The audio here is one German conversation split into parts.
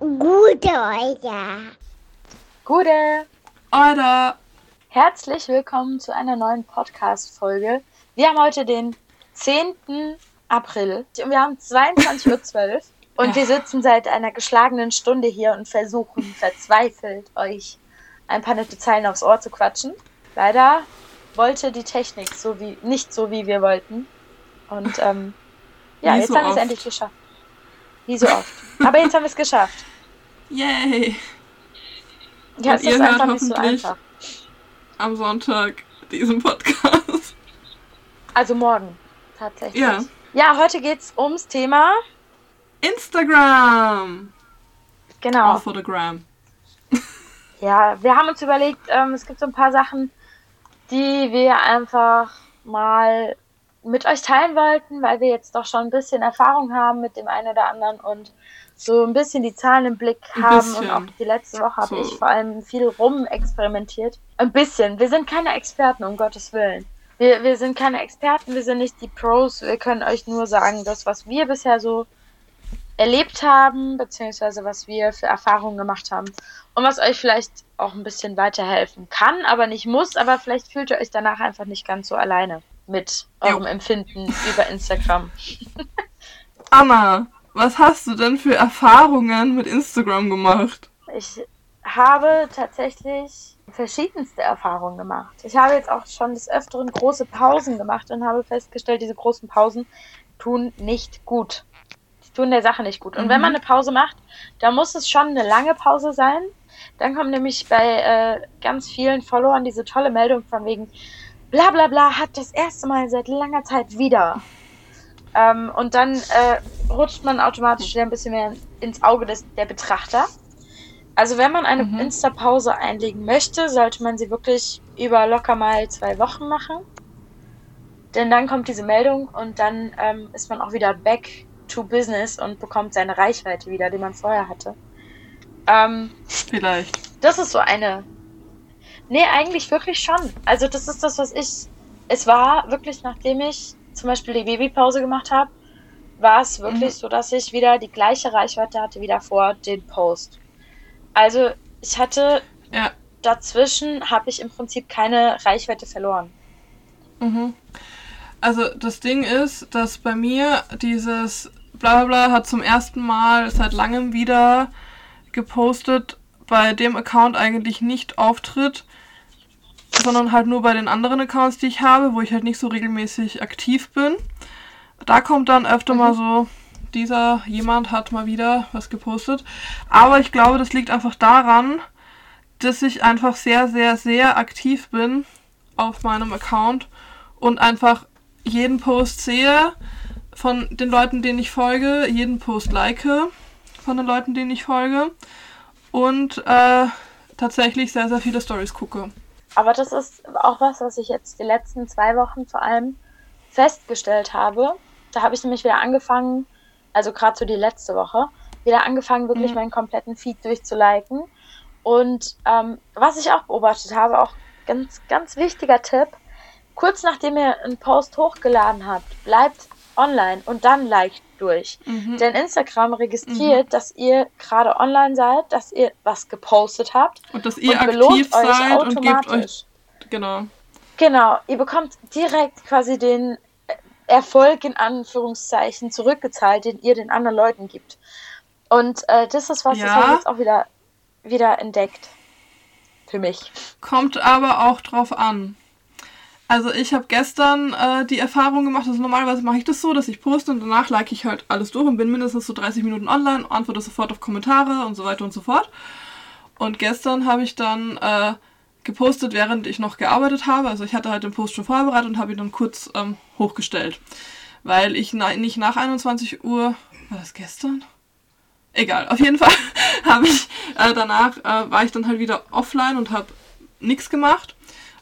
Gute Euer. Gute. Oder. Herzlich willkommen zu einer neuen Podcast-Folge. Wir haben heute den 10. April und wir haben 22.12 Uhr und Ja. wir sitzen seit einer geschlagenen Stunde hier und versuchen verzweifelt euch ein paar nette Zeilen aufs Ohr zu quatschen. Leider wollte die Technik so wie nicht so wie wir wollten. Und ähm, ja, Wie jetzt so haben wir es endlich geschafft. Wie so oft. Aber jetzt haben wir es geschafft. Yay! Ja, es ist einfach nicht so einfach. Am Sonntag diesen Podcast. Also morgen, tatsächlich. Ja. Ja, heute geht's ums Thema. Instagram! Genau. Auch Fotogram. Ja, wir haben uns überlegt, ähm, es gibt so ein paar Sachen, die wir einfach mal mit euch teilen wollten, weil wir jetzt doch schon ein bisschen Erfahrung haben mit dem einen oder anderen und so ein bisschen die Zahlen im Blick haben. Und auch die letzte Woche habe So. ich vor allem viel rumexperimentiert. Ein bisschen. Wir sind keine Experten, um Gottes Willen. Wir, wir sind keine Experten, wir sind nicht die Pros. Wir können euch nur sagen, das, was wir bisher so erlebt haben, beziehungsweise was wir für Erfahrungen gemacht haben und was euch vielleicht auch ein bisschen weiterhelfen kann, aber nicht muss, aber vielleicht fühlt ihr euch danach einfach nicht ganz so alleine mit eurem Empfinden über Instagram. Anna, was hast du denn für Erfahrungen mit Instagram gemacht? Ich habe tatsächlich verschiedenste Erfahrungen gemacht. Ich habe jetzt auch schon des Öfteren große Pausen gemacht und habe festgestellt, diese großen Pausen tun nicht gut. Die tun der Sache nicht gut. Und wenn Mhm. man eine Pause macht, dann muss es schon eine lange Pause sein. Dann kommt nämlich bei äh, ganz vielen Followern diese tolle Meldung von wegen bla bla bla hat das erste Mal seit langer Zeit wieder. Ähm, und dann äh, rutscht man automatisch wieder ein bisschen mehr ins Auge des, der Betrachter. Also wenn man eine Mhm. Insta-Pause einlegen möchte, sollte man sie wirklich über locker mal zwei Wochen machen. Denn dann kommt diese Meldung und dann ähm, ist man auch wieder back to business und bekommt seine Reichweite wieder, die man vorher hatte. Ähm, Vielleicht. das ist so eine. Nee, eigentlich wirklich schon. Also das ist das, was ich. Es war wirklich, nachdem ich zum Beispiel die Babypause gemacht habe, war es wirklich Mhm. so, dass ich wieder die gleiche Reichweite hatte wie davor den Post. Also ich hatte Ja. dazwischen habe ich im Prinzip keine Reichweite verloren. Mhm. Also das Ding ist, dass bei mir dieses Blablabla hat zum ersten Mal seit langem wieder gepostet, bei dem Account eigentlich nicht auftritt, sondern halt nur bei den anderen Accounts, die ich habe, wo ich halt nicht so regelmäßig aktiv bin. Da kommt dann öfter mal so, dieser jemand hat mal wieder was gepostet. Aber ich glaube, das liegt einfach daran, dass ich einfach sehr, sehr, sehr aktiv bin auf meinem Account und einfach jeden Post sehe von den Leuten, denen ich folge, jeden Post like von den Leuten, denen ich folge und äh, tatsächlich sehr, sehr viele Stories gucke. Aber das ist auch was, was ich jetzt die letzten zwei Wochen vor allem festgestellt habe. Da habe ich nämlich wieder angefangen, also gerade so die letzte Woche, wieder angefangen, wirklich Mhm. meinen kompletten Feed durchzuliken. Und ähm, was ich auch beobachtet habe, auch ganz, ganz wichtiger Tipp, kurz nachdem ihr einen Post hochgeladen habt, bleibt online und dann liked durch. Mhm. Denn Instagram registriert, dass ihr gerade online seid, dass ihr was gepostet habt Und dass ihr und belohnt aktiv euch seid und gebt automatisch. euch. Genau. Genau, ihr bekommt direkt quasi den Erfolg in Anführungszeichen zurückgezahlt, den ihr den anderen Leuten gibt. Und äh, das ist was, Ja. habe ich jetzt auch wieder, wieder entdeckt. Für mich. Kommt aber auch drauf an. Also ich habe gestern äh, die Erfahrung gemacht, also normalerweise mache ich das so, dass ich poste und danach like ich halt alles durch und bin mindestens so 30 Minuten online, antworte sofort auf Kommentare und so weiter und so fort. Und gestern habe ich dann äh, gepostet, während ich noch gearbeitet habe. Also ich hatte halt den Post schon vorbereitet und habe ihn dann kurz ähm, hochgestellt. Weil ich na nicht nach 21 Uhr, war das gestern? Egal, auf jeden Fall habe ich äh, danach äh, war ich dann halt wieder offline und habe nichts gemacht.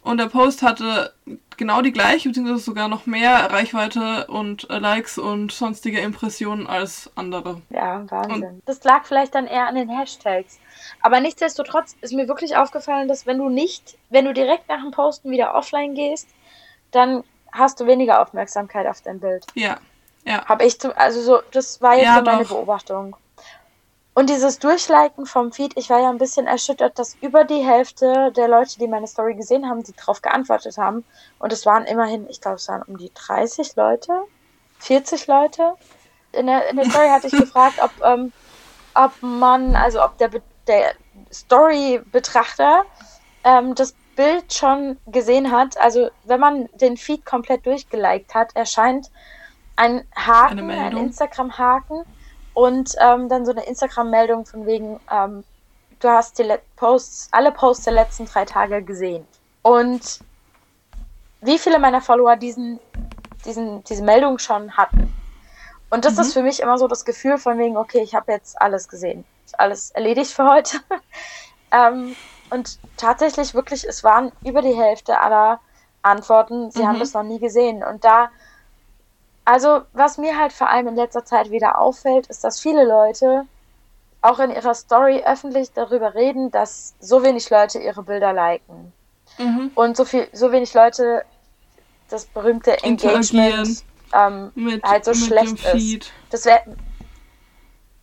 Und der Post hatte genau die gleiche, beziehungsweise sogar noch mehr Reichweite und äh, Likes und sonstige Impressionen als andere. Ja, Wahnsinn. das lag vielleicht dann eher an den Hashtags. Aber nichtsdestotrotz ist mir wirklich aufgefallen, dass wenn du nicht, wenn du direkt nach dem Posten wieder offline gehst, dann hast du weniger Aufmerksamkeit auf dein Bild. Ja, ja. Habe ich zum, also so, das war jetzt Ja, so meine doch. Beobachtung. Und dieses Durchliken vom Feed, ich war ja ein bisschen erschüttert, dass über die Hälfte der Leute, die meine Story gesehen haben, die darauf geantwortet haben. Und es waren immerhin, ich glaube, es waren um die 30 Leute, 40 Leute. In der, in der Story hatte ich gefragt, ob, ähm, ob man, also ob der, der Story-Betrachter ähm, das Bild schon gesehen hat. Also wenn man den Feed komplett durchgeliked hat, erscheint ein Haken, ein Instagram-Haken und ähm, dann so eine Instagram-Meldung von wegen, ähm, du hast die Posts, alle Posts der letzten drei Tage gesehen. Und wie viele meiner Follower diesen, diesen, diese Meldung schon hatten. Und das mhm. ist für mich immer so das Gefühl von wegen, okay, ich habe jetzt alles gesehen. Alles erledigt für heute. ähm, und tatsächlich wirklich, es waren über die Hälfte aller Antworten, sie mhm. haben das noch nie gesehen. Und da also, was mir halt vor allem in letzter Zeit wieder auffällt, ist, dass viele Leute auch in ihrer Story öffentlich darüber reden, dass so wenig Leute ihre Bilder liken. Mhm. Und so viel, so wenig Leute das berühmte Engagement ähm, mit, halt so schlecht ist. Das wäre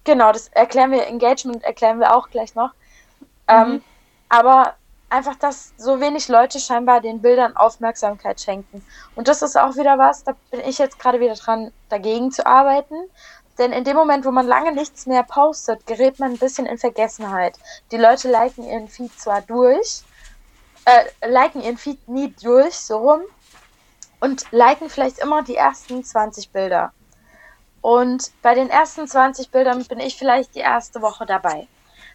genau, das erklären wir, Engagement erklären wir auch gleich noch. Ähm, mhm. Ähm, aber einfach, dass so wenig Leute scheinbar den Bildern Aufmerksamkeit schenken. Und das ist auch wieder was, da bin ich jetzt gerade wieder dran, dagegen zu arbeiten. Denn in dem Moment, wo man lange nichts mehr postet, gerät man ein bisschen in Vergessenheit. Die Leute liken ihren Feed zwar durch, äh, liken ihren Feed nie durch, so rum, und liken vielleicht immer die ersten 20 Bilder. Und bei den ersten 20 Bildern bin ich vielleicht die erste Woche dabei.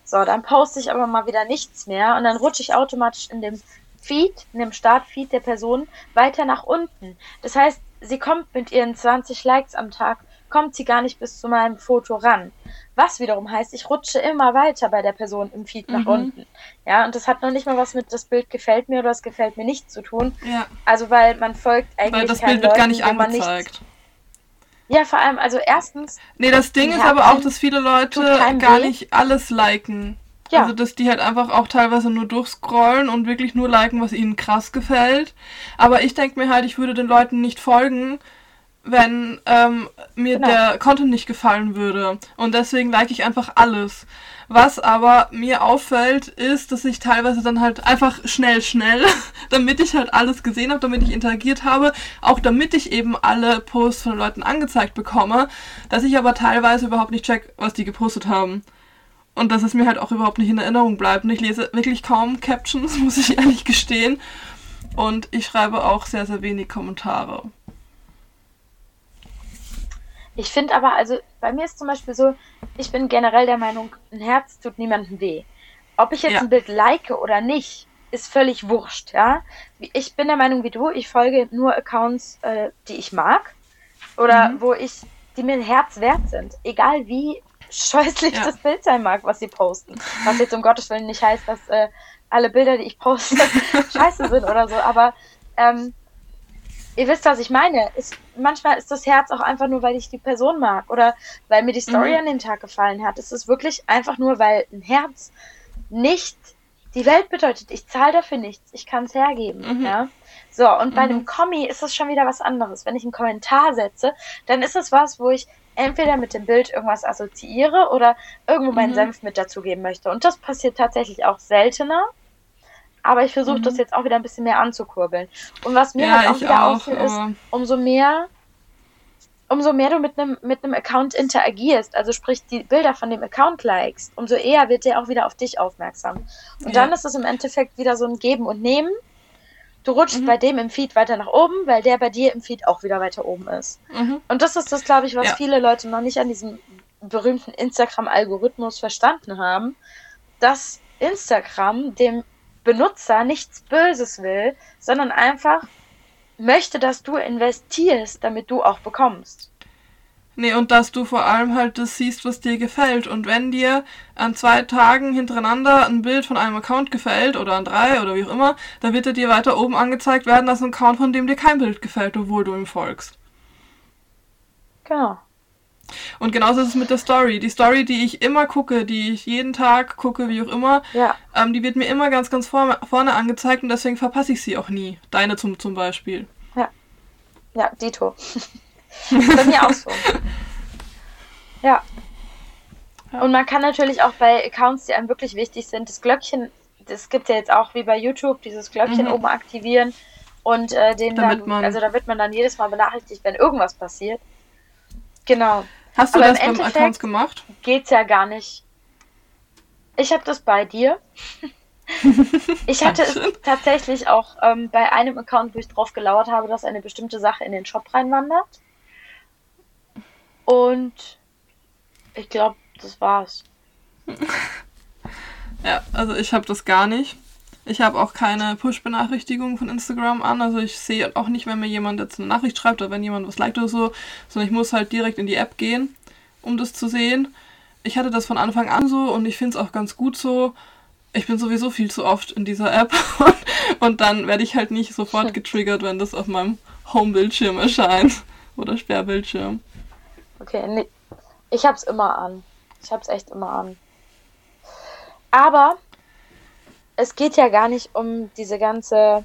So, dann poste ich aber mal wieder nichts mehr und dann rutsche ich automatisch in dem Feed, in dem Startfeed der Person weiter nach unten. Das heißt, sie kommt mit ihren 20 Likes am Tag, kommt sie gar nicht bis zu meinem Foto ran. Was wiederum heißt, ich rutsche immer weiter bei der Person im Feed nach mhm. unten. Ja, und das hat noch nicht mal was mit das Bild gefällt mir oder es gefällt mir nicht zu tun. Ja. Also weil man folgt eigentlich weil das Bild wird Leuten, gar nicht angezeigt. Ja, vor allem, also erstens. Nee, das Ding ist aber auch, dass viele Leute gar weh. nicht alles liken. Ja. Also, dass die halt einfach auch teilweise nur durchscrollen und wirklich nur liken, was ihnen krass gefällt. Aber ich denke mir halt, ich würde den Leuten nicht folgen, wenn ähm, mir genau. der Content nicht gefallen würde. Und deswegen like ich einfach alles. Was aber mir auffällt, ist, dass ich teilweise dann halt einfach schnell, schnell, damit ich halt alles gesehen habe, damit ich interagiert habe, auch damit ich eben alle Posts von Leuten angezeigt bekomme, dass ich aber teilweise überhaupt nicht check, was die gepostet haben. Und dass es mir halt auch überhaupt nicht in Erinnerung bleibt. Und ich lese wirklich kaum Captions, muss ich ehrlich gestehen. Und ich schreibe auch sehr, sehr wenig Kommentare. Ich finde aber, also bei mir ist zum Beispiel so, ich bin generell der Meinung, ein Herz tut niemandem weh. Ob ich jetzt ja. ein Bild like oder nicht, ist völlig wurscht, ja. Ich bin der Meinung wie du, ich folge nur Accounts, äh, die ich mag oder mhm. wo ich, die mir ein Herz wert sind. Egal wie scheußlich ja. das Bild sein mag, was sie posten. Was jetzt um Gottes Willen nicht heißt, dass äh, alle Bilder, die ich poste, scheiße sind oder so, aber ähm, ihr wisst, was ich meine. Ist, manchmal ist das Herz auch einfach nur, weil ich die Person mag oder weil mir die Story mhm. an dem Tag gefallen hat. Es ist wirklich einfach nur, weil ein Herz nicht die Welt bedeutet. Ich zahle dafür nichts. Ich kann es hergeben. Mhm. Ja? So, und bei mhm. einem Kommi ist es schon wieder was anderes. Wenn ich einen Kommentar setze, dann ist es was, wo ich entweder mit dem Bild irgendwas assoziiere oder irgendwo meinen mhm. Senf mit dazugeben möchte. Und das passiert tatsächlich auch seltener. Aber ich versuche mhm. das jetzt auch wieder ein bisschen mehr anzukurbeln. Und was mir ja, halt auch wieder auffällt, ist, umso mehr, umso mehr du mit einem mit einem Account interagierst, also sprich die Bilder von dem Account likest, umso eher wird der auch wieder auf dich aufmerksam. Und ja. dann ist es im Endeffekt wieder so ein Geben und Nehmen. Du rutschst mhm. bei dem im Feed weiter nach oben, weil der bei dir im Feed auch wieder weiter oben ist. Mhm. Und das ist das, glaube ich, was ja. viele Leute noch nicht an diesem berühmten Instagram-Algorithmus verstanden haben, dass Instagram dem Benutzer nichts Böses will, sondern einfach möchte, dass du investierst, damit du auch bekommst. Nee, und dass du vor allem halt das siehst, was dir gefällt. Und wenn dir an zwei Tagen hintereinander ein Bild von einem Account gefällt oder an drei oder wie auch immer, dann wird er dir weiter oben angezeigt werden als ein Account, von dem dir kein Bild gefällt, obwohl du ihm folgst. Genau. Und genauso ist es mit der Story. Die Story, die ich immer gucke, die ich jeden Tag gucke, wie auch immer, ja. ähm, die wird mir immer ganz, ganz vor, vorne angezeigt und deswegen verpasse ich sie auch nie. Deine zum, zum Beispiel. Ja. Ja, Dito. Bei mir auch so. Ja. Ja. Und man kann natürlich auch bei Accounts, die einem wirklich wichtig sind, das Glöckchen, das gibt ja jetzt auch wie bei YouTube, dieses Glöckchen Mhm. oben aktivieren und äh, den Damit dann, man- also da wird man dann jedes Mal benachrichtigt, wenn irgendwas passiert. Genau. Hast du Aber das im beim Endeffekt- Accounts gemacht? Geht's ja gar nicht. Ich habe das bei dir. Ich hatte es tatsächlich auch ähm, bei einem Account, wo ich drauf gelauert habe, dass eine bestimmte Sache in den Shop reinwandert. Und ich glaube, das war's. Ja, also ich habe das gar nicht. Ich habe auch keine Push-Benachrichtigungen von Instagram an. Also ich sehe auch nicht, wenn mir jemand jetzt eine Nachricht schreibt oder wenn jemand was liked oder so, sondern ich muss halt direkt in die App gehen, um das zu sehen. Ich hatte das von Anfang an so und ich finde es auch ganz gut so. Ich bin sowieso viel zu oft in dieser App und, und dann werde ich halt nicht sofort getriggert, wenn das auf meinem Home-Bildschirm erscheint oder Sperrbildschirm. Okay, nee. Ich hab's immer an. Ich hab's echt immer an. Aber es geht ja gar nicht um diese ganze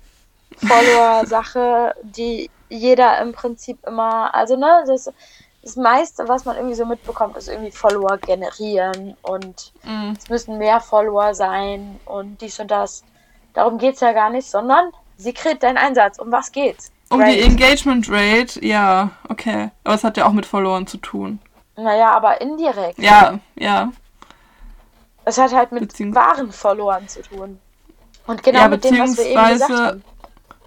Follower-Sache, die jeder im Prinzip immer, also ne, das, das meiste, was man irgendwie so mitbekommt, ist irgendwie Follower generieren und Mm, es müssen mehr Follower sein und dies und das. Darum geht's ja gar nicht, sondern Sigrid, dein Einsatz. Um was geht's? Um Right. die Engagement Rate, ja, okay. Aber es hat ja auch mit Verloren zu tun. Naja, aber indirekt. Ja, ja. Es hat halt mit wahren Verloren zu tun. Und genau Ja, mit dem, was wir eben gesagt beziehungsweise- haben.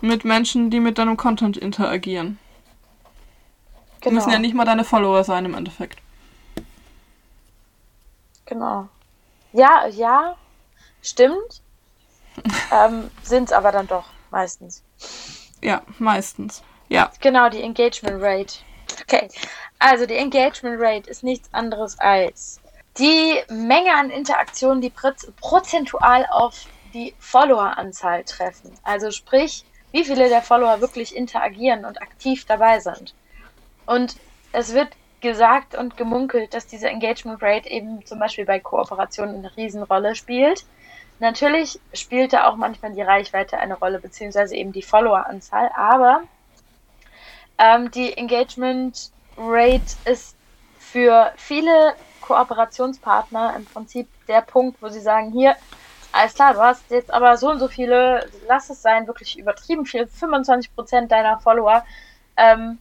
Mit Menschen, die mit deinem Content interagieren. Genau, müssen ja nicht mal deine Follower sein im Endeffekt. genau. Ja, ja, stimmt. ähm, sind's aber dann doch meistens. Ja, meistens. Ja. Genau, die Engagement Rate. Okay, also die Engagement Rate ist nichts anderes als die Menge an Interaktionen, die proz- prozentual auf die Followeranzahl treffen. Also sprich, wie viele der Follower wirklich interagieren und aktiv dabei sind. Und es wird gesagt und gemunkelt, dass diese Engagement Rate eben zum Beispiel bei Kooperationen eine Riesenrolle spielt. Natürlich spielt da auch manchmal die Reichweite eine Rolle, beziehungsweise eben die Followeranzahl, aber ähm, die Engagement Rate ist für viele Kooperationspartner im Prinzip der Punkt, wo sie sagen, hier, alles klar, du hast jetzt aber so und so viele, lass es sein, wirklich übertrieben viel, 25% deiner Follower ähm,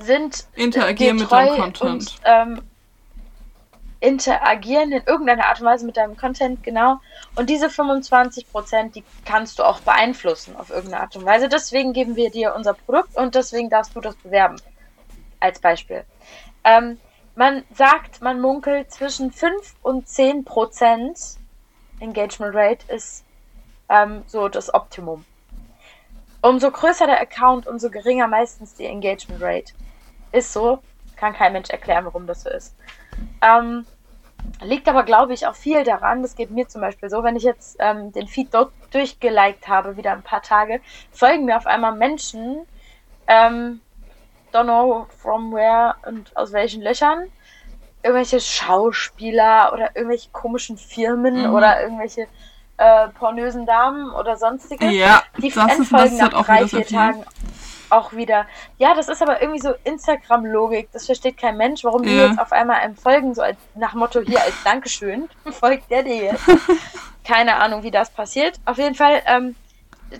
sind Interagieren dir mit deinem Content. Und, ähm, interagieren in irgendeiner Art und Weise mit deinem Content, genau. Und diese 25%, die kannst du auch beeinflussen auf irgendeine Art und Weise. Deswegen geben wir dir unser Produkt und deswegen darfst du das bewerben. Als Beispiel. Ähm, man sagt, man munkelt zwischen 5 und 10% Engagement Rate ist ähm, so das Optimum. Umso größer der Account, umso geringer meistens die Engagement Rate. Ist so. Kann kein Mensch erklären, warum das so ist. Ähm, liegt aber, glaube ich, auch viel daran. Das geht mir zum Beispiel so, wenn ich jetzt ähm, den Feed dort durchgeliked habe, wieder ein paar Tage, folgen mir auf einmal Menschen, ähm, don't know from where und aus welchen Löchern, irgendwelche Schauspieler oder irgendwelche komischen Firmen Mhm. oder irgendwelche äh, pornösen Damen oder sonstiges Ja, die das ist, das nach drei, vier. Tagen auch wieder. Ja, das ist aber irgendwie so Instagram-Logik. Das versteht kein Mensch, warum die Ja. jetzt auf einmal einem folgen, so als, nach Motto hier als Dankeschön, folgt der dir jetzt. Keine Ahnung, wie das passiert. Auf jeden Fall, ähm,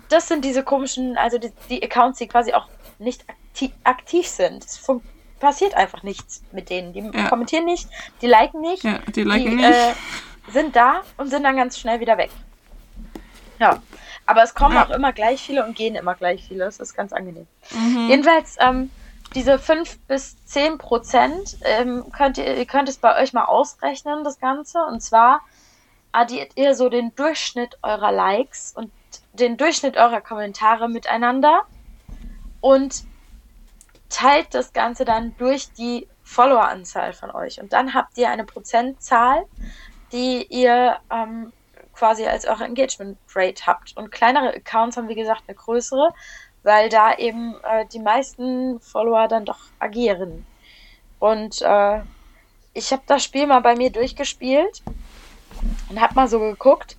das sind diese komischen, also die, die Accounts, die quasi auch nicht aktiv, aktiv sind. Es fun- passiert einfach nichts mit denen. Die Ja. kommentieren nicht, die liken nicht, Ja, die liken die nicht. äh, sind da und sind dann ganz schnell wieder weg. Ja, aber es kommen Ja. auch immer gleich viele und gehen immer gleich viele. Das ist ganz angenehm. mhm. Jedenfalls, ähm, diese 5 bis 10 Prozent ähm, könnt ihr, ihr könnt es bei euch mal ausrechnen, das Ganze. Und zwar addiert ihr so den Durchschnitt eurer Likes und den Durchschnitt eurer Kommentare miteinander und teilt das Ganze dann durch die Followeranzahl von euch. Und dann habt ihr eine Prozentzahl, die ihr ähm, quasi als eure Engagement Rate habt. Und kleinere Accounts haben, wie gesagt, eine größere, weil da eben äh, die meisten Follower dann doch agieren. Und äh, ich habe das Spiel mal bei mir durchgespielt und habe mal so geguckt,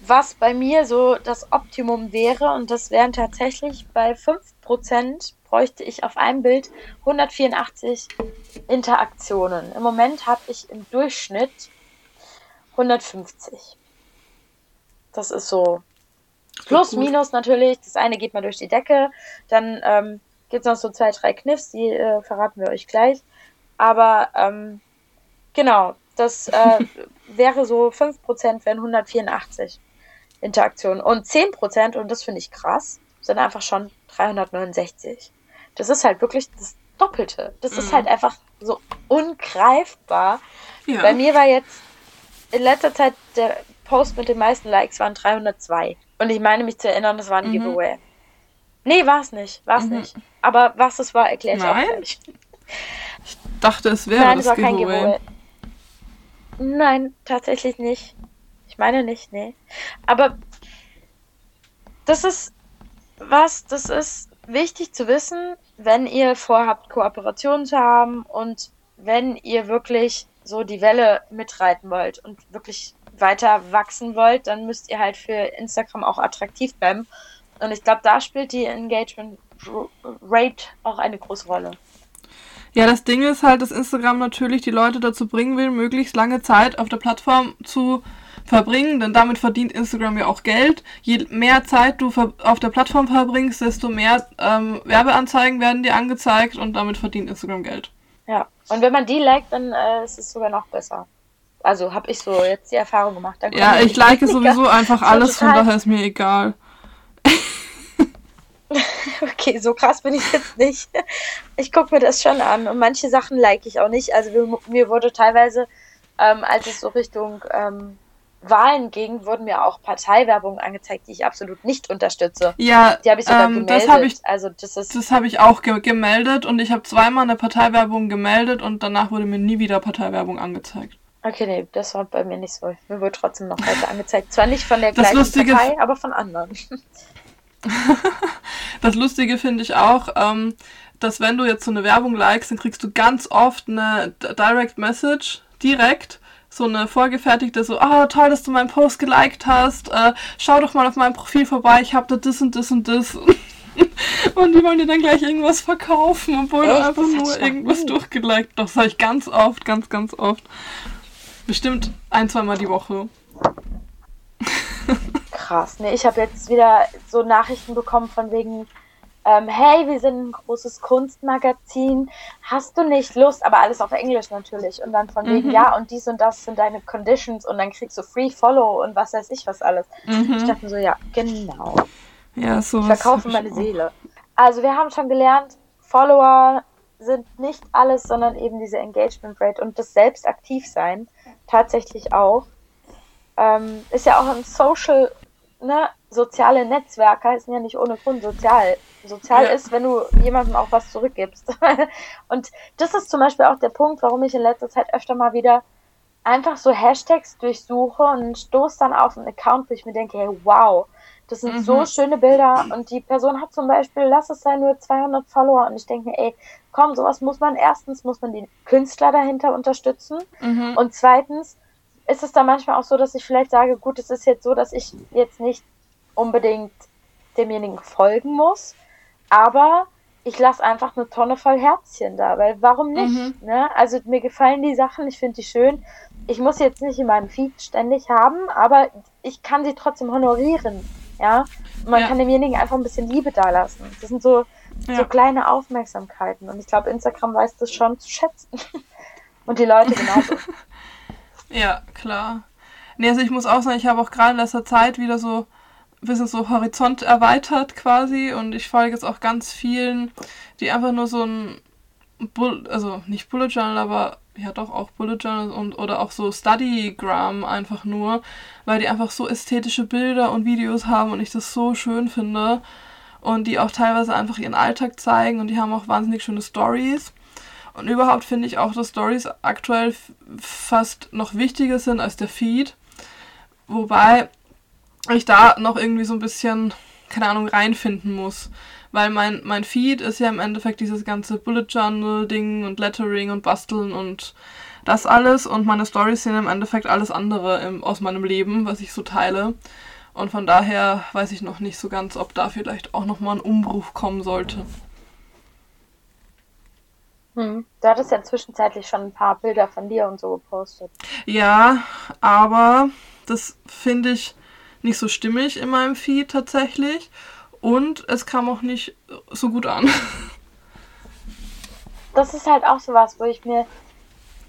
was bei mir so das Optimum wäre. Und das wären tatsächlich bei 5% bräuchte ich auf einem Bild 184 Interaktionen. Im Moment habe ich im Durchschnitt 150. Das ist so plus, gut. minus natürlich. Das eine geht mal durch die Decke. Dann ähm, gibt es noch so zwei, drei Kniffs, die äh, verraten wir euch gleich. Aber ähm, genau, das äh, wäre so 5% wären 184 Interaktionen. Und 10%, und das finde ich krass, sind einfach schon 369. Das ist halt wirklich das Doppelte. Das ist Mhm. halt einfach so ungreifbar. Ja. Bei mir war jetzt in letzter Zeit der Post mit den meisten Likes waren 302. Und ich meine mich zu erinnern, das war ein Mhm. Giveaway. Nee, war es nicht. War es Mhm. nicht. Aber was es war, erkläre ich auch Nein? gleich. dachte, es wäre Nein, es das war kein Giveaway. Giveaway. Nein, tatsächlich nicht. Ich meine nicht, nee. Aber das ist was, das ist wichtig zu wissen, wenn ihr vorhabt, Kooperationen zu haben und wenn ihr wirklich so die Welle mitreiten wollt und wirklich weiter wachsen wollt, dann müsst ihr halt für Instagram auch attraktiv bleiben. Und ich glaube, da spielt die Engagement Rate auch eine große Rolle. Ja, das Ding ist halt, dass Instagram natürlich die Leute dazu bringen will, möglichst lange Zeit auf der Plattform zu verbringen, denn damit verdient Instagram ja auch Geld. Je mehr Zeit du auf der Plattform verbringst, desto mehr ähm, Werbeanzeigen werden dir angezeigt und damit verdient Instagram Geld. Ja, und wenn man die liked, dann äh, ist es sogar noch besser. Also habe ich so jetzt die Erfahrung gemacht. Ja, ich like sowieso einfach alles, von daher ist mir egal. Okay, so krass bin ich jetzt nicht. Ich gucke mir das schon an und manche Sachen like ich auch nicht. Also mir, mir wurde teilweise, ähm, als es so Richtung ähm, Wahlen ging, wurden mir auch Parteiwerbungen angezeigt, die ich absolut nicht unterstütze. Ja, Die habe ich sogar ähm, gemeldet. das habe ich, also das ist das habe ich auch ge gemeldet und ich habe zweimal eine Parteiwerbung gemeldet und danach wurde mir nie wieder Parteiwerbung angezeigt. okay, nee, das war bei mir nicht so. Mir wurde trotzdem noch weiter angezeigt. Zwar nicht von der Das gleichen Lustige- Partei, aber von anderen. Das Lustige finde ich auch, ähm, dass wenn du jetzt so eine Werbung likest, dann kriegst du ganz oft eine Direct Message direkt. So eine vorgefertigte, so, ah, toll, dass du meinen Post geliked hast. Äh, schau doch mal auf meinem Profil vorbei, ich habe da das und das und das. und die wollen dir dann gleich irgendwas verkaufen, obwohl du Echt? einfach Das hab nur irgendwas nie. durchgeliked hast. Das habe ich ganz oft, ganz, ganz oft. Bestimmt ein, zweimal die Woche. Krass. Nee, ich habe jetzt wieder so Nachrichten bekommen von wegen, ähm, hey, wir sind ein großes Kunstmagazin, hast du nicht Lust, aber alles auf Englisch natürlich. Und dann von wegen, Mhm. ja, und dies und das sind deine Conditions und dann kriegst du Free Follow und was weiß ich was alles. Ich Mhm. dachte mir so, ja, genau. Ja, so. Ich verkaufe meine Seele. Also wir haben schon gelernt, Follower sind nicht alles, sondern eben diese Engagement Rate und das selbst aktiv sein tatsächlich auch. Ähm, ist ja auch ein Social, ne, soziale Netzwerke heißen ja nicht ohne Grund sozial. Sozial Ja. ist, wenn du jemandem auch was zurückgibst. und das ist zum Beispiel auch der Punkt, warum ich in letzter Zeit öfter mal wieder einfach so Hashtags durchsuche und stoße dann auf einen Account, wo ich mir denke, hey, wow, das sind Mhm. so schöne Bilder und die Person hat zum Beispiel, lass es sein, nur 200 Follower und ich denke mir, ey, komm, sowas muss man, erstens muss man den Künstler dahinter unterstützen Mhm. und zweitens ist es dann manchmal auch so, dass ich vielleicht sage, gut, es ist jetzt so, dass ich jetzt nicht unbedingt demjenigen folgen muss, aber ich lasse einfach eine Tonne voll Herzchen da, weil warum nicht? Mhm. Ne? Also mir gefallen die Sachen, ich finde die schön. Ich muss jetzt nicht in meinem Feed ständig haben, aber ich kann sie trotzdem honorieren. Ja, Und man Ja. kann demjenigen einfach ein bisschen Liebe dalassen. Das sind so, Ja. so kleine Aufmerksamkeiten und ich glaube, Instagram weiß das schon zu schätzen. Und die Leute genauso. Ja, klar. Nee, also ich muss auch sagen, ich habe auch gerade in letzter Zeit wieder so ein bisschen so Horizont erweitert quasi und ich folge jetzt auch ganz vielen, die einfach nur so ein Bull also nicht Bullet Journal, aber ja doch auch Bullet Journal und oder auch so Studygram einfach nur, weil die einfach so ästhetische Bilder und Videos haben und ich das so schön finde und die auch teilweise einfach ihren Alltag zeigen und die haben auch wahnsinnig schöne Stories. Und überhaupt finde ich auch, dass Stories aktuell fast noch wichtiger sind als der Feed. Wobei ich da noch irgendwie so ein bisschen, keine Ahnung, reinfinden muss. Weil mein, mein Feed ist ja im Endeffekt dieses ganze Bullet Journal-Ding und Lettering und Basteln und das alles. Und meine Stories sind im Endeffekt alles andere im, aus meinem Leben, was ich so teile. Und von daher weiß ich noch nicht so ganz, ob da vielleicht auch nochmal ein Umbruch kommen sollte. Hm. Du hattest ja zwischenzeitlich schon ein paar Bilder von dir und so gepostet. Ja, aber das finde ich nicht so stimmig in meinem Feed tatsächlich. Und es kam auch nicht so gut an. Das ist halt auch sowas, wo ich mir.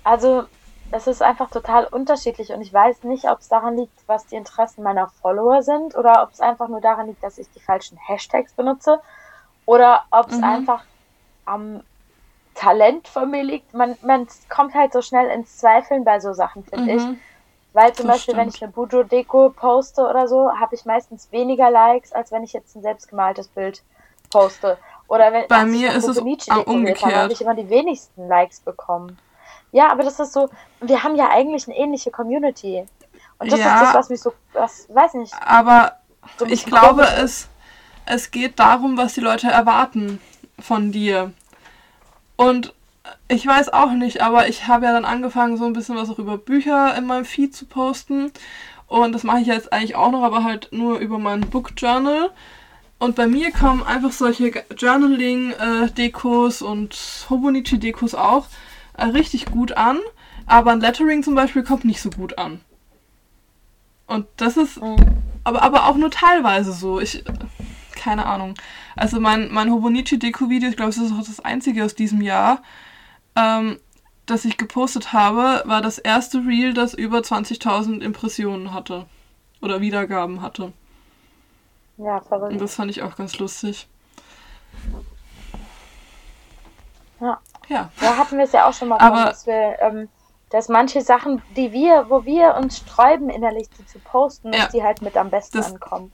Also, es ist einfach total unterschiedlich und ich weiß nicht, ob es daran liegt, was die Interessen meiner Follower sind oder ob es einfach nur daran liegt, dass ich die falschen Hashtags benutze oder ob es Mhm. einfach am Talent von mir liegt. Man, man kommt halt so schnell ins Zweifeln bei so Sachen, finde ich. Weil zum Das Beispiel, wenn stimmt. ich eine Bujo-Deko poste oder so, habe ich meistens weniger Likes, als wenn ich jetzt ein selbstgemaltes Bild poste. Oder wenn Bei mir ist es dekoriert habe, umgekehrt. habe ich immer die wenigsten Likes bekommen. Ja, aber das ist so, wir haben ja eigentlich eine ähnliche Community. Und das Ja. ist das, was mich so, was, weiß nicht, Aber so ich glaube, es, es geht darum, was die Leute erwarten von dir. Und ich weiß auch nicht, aber ich habe ja dann angefangen, so ein bisschen was auch über Bücher in meinem Feed zu posten. Und das mache ich jetzt eigentlich auch noch, aber halt nur über mein Book Journal. Und bei mir kommen einfach solche Journaling-Dekos und Hobonichi-Dekos auch äh, richtig gut an. Aber ein Lettering zum Beispiel kommt nicht so gut an. Und das ist Mhm. aber, aber auch nur teilweise so. Ich, keine Ahnung. Also mein, mein Hobonichi-Deko-Video, ich glaube, es ist auch das einzige aus diesem Jahr, ähm, das ich gepostet habe, war das erste Reel, das über 20.000 Impressionen hatte. Oder Wiedergaben hatte. Ja, Und verrückt. das fand ich auch ganz lustig. Ja. Ja. Da hatten wir es ja auch schon mal Aber- von, dass wir, ähm, dass manche Sachen, die wir, wo wir uns sträuben innerlich, die zu posten, Ja. dass die halt mit am besten Das- ankommen.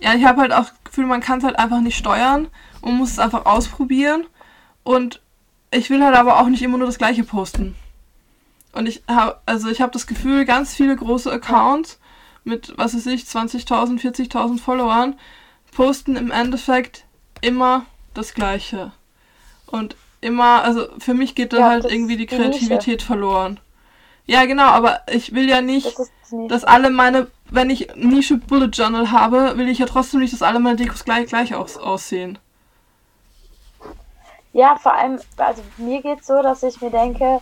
Ja, ich habe halt auch das Gefühl, man kann es halt einfach nicht steuern und muss es einfach ausprobieren. Und ich will halt aber auch nicht immer nur das gleiche posten. Und ich habe, also ich habe das Gefühl, ganz viele große Accounts mit, was weiß ich, 20.000, 40.000 Followern posten im Endeffekt immer das Gleiche. Und immer, also für mich geht da Ja, halt irgendwie die ist die. Kreativität verloren. Ja, genau, aber ich will ja nicht Das dass alle meine, wenn ich Nische Bullet Journal habe, will ich ja trotzdem nicht, dass alle meine Dekos gleich, gleich aus, aussehen. Ja, vor allem, also mir geht's so, dass ich mir denke,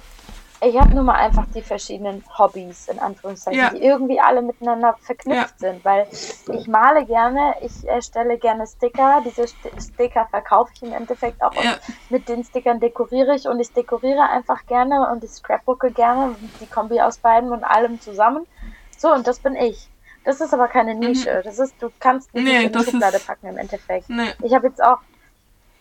ich habe nun mal einfach die verschiedenen Hobbys, in Anführungszeichen, Ja. die irgendwie alle miteinander verknüpft sind, weil ich male gerne, ich erstelle gerne Sticker, diese St Sticker verkaufe ich im Endeffekt auch Ja. und mit den Stickern dekoriere ich und ich dekoriere einfach gerne und ich scrapbooke gerne, die Kombi aus beiden und allem zusammen. So, und das bin ich. Das ist aber keine Nische. Das ist, du kannst Mhm. Nee, nicht in die Schublade ist- packen im Endeffekt. Nee. Ich habe jetzt auch,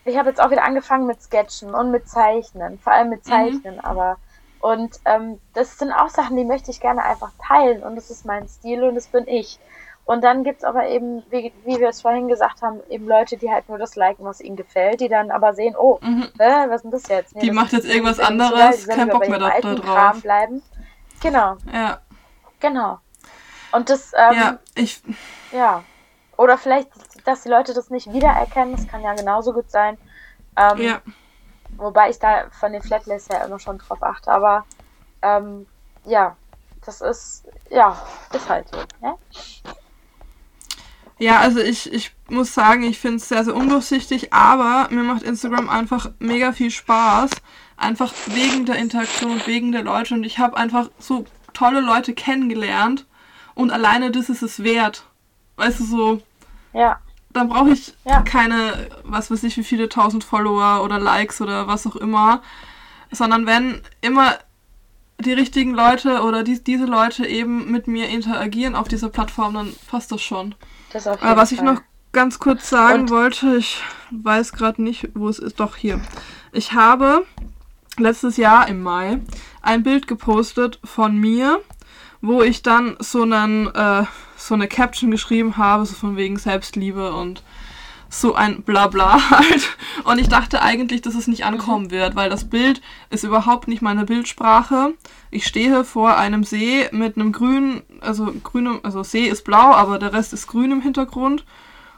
ich habe jetzt auch wieder angefangen mit Sketchen und mit Zeichnen, vor allem mit Mhm. Zeichnen, aber und ähm, das sind auch Sachen, die möchte ich gerne einfach teilen und das ist mein Stil und das bin ich. Und dann gibt's aber eben, wie, wie wir es vorhin gesagt haben, eben Leute, die halt nur das liken, was ihnen gefällt, die dann aber sehen, oh, Mhm. hä, was ist denn das jetzt? Nee, Die das macht jetzt irgendwas anderes, kein Bock mehr da drauf. Kram bleiben. Genau, Ja, genau. Und das, ähm, ja, ich, ja. Oder vielleicht, dass die Leute das nicht wiedererkennen, das kann ja genauso gut sein. Ähm, ja, Wobei ich da von den Flatlists ja immer schon drauf achte, aber ähm, ja, das ist, ja, ist halt so. Ne? ja, also ich, ich muss sagen, ich finde es sehr, sehr undurchsichtig, aber mir macht Instagram einfach mega viel Spaß. Einfach wegen der Interaktion und wegen der Leute. Und ich habe einfach so tolle Leute kennengelernt. Und alleine das ist es wert. Weißt du, so, Ja, dann brauche ich Ja. keine, was weiß ich, wie viele tausend Follower oder Likes oder was auch immer, sondern wenn immer die richtigen Leute oder die, diese Leute eben mit mir interagieren auf dieser Plattform, dann passt das schon. das auf jeden Aber was ich Fall. noch ganz kurz sagen Und- wollte, ich weiß gerade nicht, wo es ist, doch hier. Ich habe letztes Jahr im Mai ein Bild gepostet von mir, wo ich dann so einen äh, so eine Caption geschrieben habe, so von wegen Selbstliebe und so ein Blabla halt. Und ich dachte eigentlich, dass es nicht ankommen wird, weil das Bild ist überhaupt nicht meine Bildsprache. Ich stehe vor einem See mit einem grünen, also grünem, also See ist blau, aber der Rest ist grün im Hintergrund.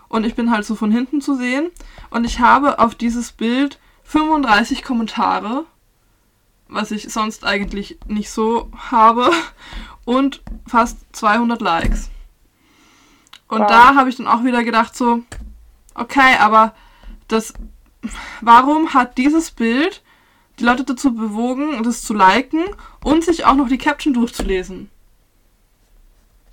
Und ich bin halt so von hinten zu sehen. Und ich habe auf dieses Bild 35 Kommentare, was ich sonst eigentlich nicht so habe, und fast 200 Likes. Und Wow. da habe ich dann auch wieder gedacht so, okay, aber das, warum hat dieses Bild die Leute dazu bewogen, das zu liken und sich auch noch die Caption durchzulesen.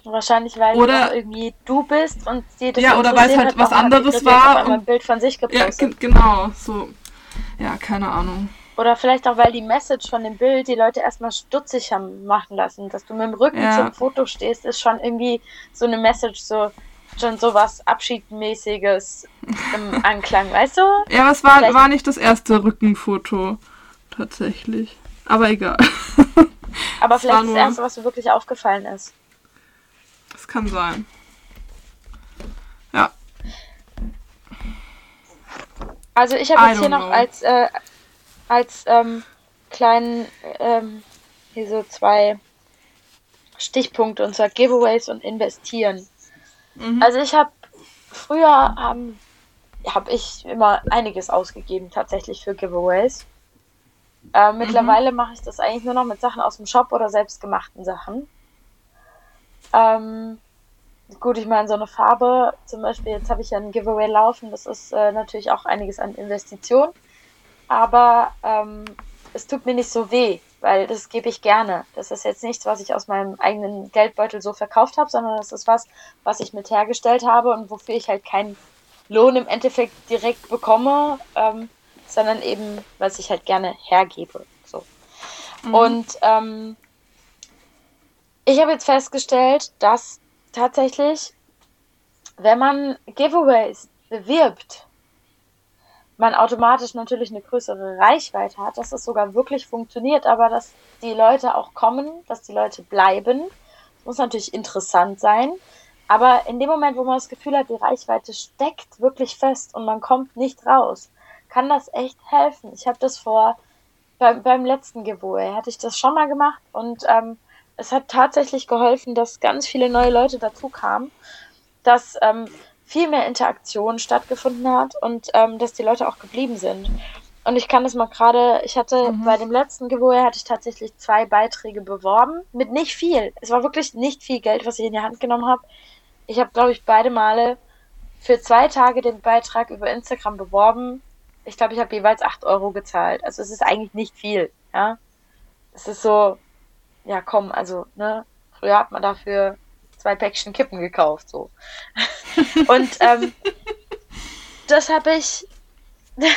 Wahrscheinlich, weil Oder- du irgendwie du bist und sie das Ja, oder weil es halt was anderes war und- ein Bild von sich Ja, gepostet. ge- genau, so. Ja, keine Ahnung. Oder vielleicht auch, weil die Message von dem Bild die Leute erstmal stutzig haben machen lassen. Dass du mit dem Rücken Ja. zum Foto stehst, ist schon irgendwie so eine Message, so schon sowas Abschiedmäßiges im Anklang, weißt du? Ja, aber es war, Vielleicht- war nicht das erste Rückenfoto. Tatsächlich. Aber egal. Aber vielleicht das nur- Erste, was dir wirklich aufgefallen ist. Das kann sein. Ja. Also ich habe jetzt hier don't noch know. als, äh, als ähm, kleinen, ähm, hier so zwei Stichpunkte, und zwar Giveaways und Investieren. Mhm. Also ich habe früher ähm, habe ich immer einiges ausgegeben tatsächlich für Giveaways. Äh, mittlerweile mache ich das eigentlich nur noch mit Sachen aus dem Shop oder selbstgemachten Sachen. Ähm, gut, ich meine, so eine Farbe, zum Beispiel, jetzt habe ich ja ein Giveaway laufen, das ist äh, natürlich auch einiges an Investition. Aber ähm, es tut mir nicht so weh, weil das gebe ich gerne. Das ist jetzt nichts, was ich aus meinem eigenen Geldbeutel so verkauft habe, sondern das ist was, was ich mit hergestellt habe und wofür ich halt keinen Lohn im Endeffekt direkt bekomme, ähm, sondern eben, was ich halt gerne hergebe. So. Und ähm, ich habe jetzt festgestellt, dass tatsächlich, wenn man Giveaways bewirbt, man automatisch natürlich eine größere Reichweite hat, dass es sogar wirklich funktioniert, aber dass die Leute auch kommen, dass die Leute bleiben. Das muss natürlich interessant sein. Aber in dem Moment, wo man das Gefühl hat, die Reichweite steckt wirklich fest und man kommt nicht raus, kann das echt helfen. Ich habe das vor, beim, beim letzten Giveaway hatte ich das schon mal gemacht und ähm, es hat tatsächlich geholfen, dass ganz viele neue Leute dazu kamen, dass ähm, viel mehr Interaktion stattgefunden hat und ähm, dass die Leute auch geblieben sind. Und ich kann das mal gerade, ich hatte bei dem letzten Giveaway hatte ich tatsächlich zwei Beiträge beworben mit nicht viel. Es war wirklich nicht viel Geld, was ich in die Hand genommen habe. Ich habe, glaube ich, beide Male für zwei Tage den Beitrag über Instagram beworben. Ich glaube, ich habe jeweils 8 Euro gezahlt. Also es ist eigentlich nicht viel, ja. Es ist so, ja komm, also, ne, früher hat man dafür zwei Päckchen Kippen gekauft, so. Und ähm, das habe ich,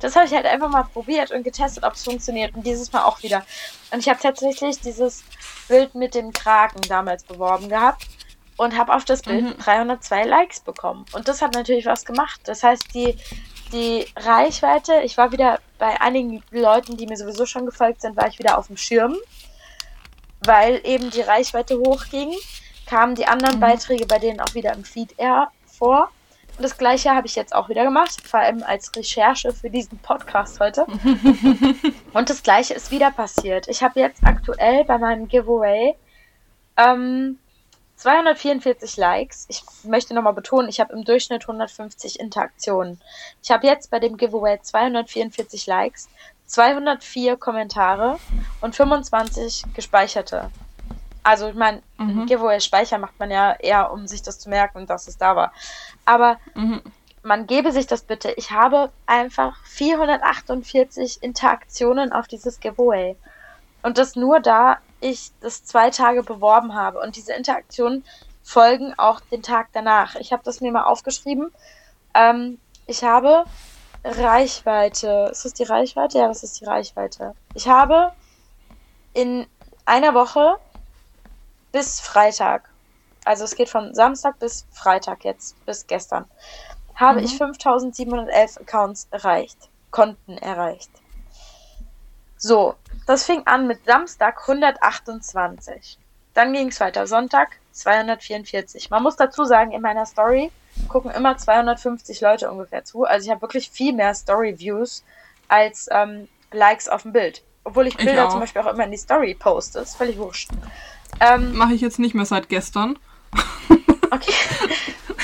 das habe ich halt einfach mal probiert und getestet, ob es funktioniert. Und dieses Mal auch wieder. Und ich habe tatsächlich dieses Bild mit dem Kragen damals beworben gehabt und habe auf das Bild Mhm. 302 Likes bekommen. Und das hat natürlich was gemacht. Das heißt, die, die Reichweite, ich war wieder bei einigen Leuten, die mir sowieso schon gefolgt sind, war ich wieder auf dem Schirm, weil eben die Reichweite hochging, kamen die anderen Beiträge bei denen auch wieder im Feed eher vor. Und das gleiche habe ich jetzt auch wieder gemacht, vor allem als Recherche für diesen Podcast heute. Und das gleiche ist wieder passiert. Ich habe jetzt aktuell bei meinem Giveaway ähm, 244 Likes. Ich möchte nochmal betonen, ich habe im Durchschnitt 150 Interaktionen. Ich habe jetzt bei dem Giveaway 244 Likes, 204 Kommentare und 25 gespeicherte. Also ich meine, Mhm. Giveaway speichern macht man ja eher, um sich das zu merken, dass es da war. Aber Mhm. man gebe sich das bitte. Ich habe einfach 448 Interaktionen auf dieses Giveaway. Und das nur da ich das zwei Tage beworben habe. Und diese Interaktionen folgen auch den Tag danach. Ich habe das mir mal aufgeschrieben. Ähm, ich habe Reichweite. Ist das die Reichweite? Ja, das ist die Reichweite. Ich habe in einer Woche bis Freitag, also es geht von Samstag bis Freitag jetzt, bis gestern, habe Mhm. ich 5711 Accounts erreicht, Konten erreicht. So, das fing an mit Samstag 128. Dann ging es weiter, Sonntag 244. Man muss dazu sagen, in meiner Story gucken immer 250 Leute ungefähr zu. Also ich habe wirklich viel mehr Story-Views als ähm, Likes auf dem Bild. Obwohl ich Ich Bilder auch. zum Beispiel auch immer in die Story poste. Ist völlig wurscht. Ähm, Mache ich jetzt nicht mehr seit gestern. Okay.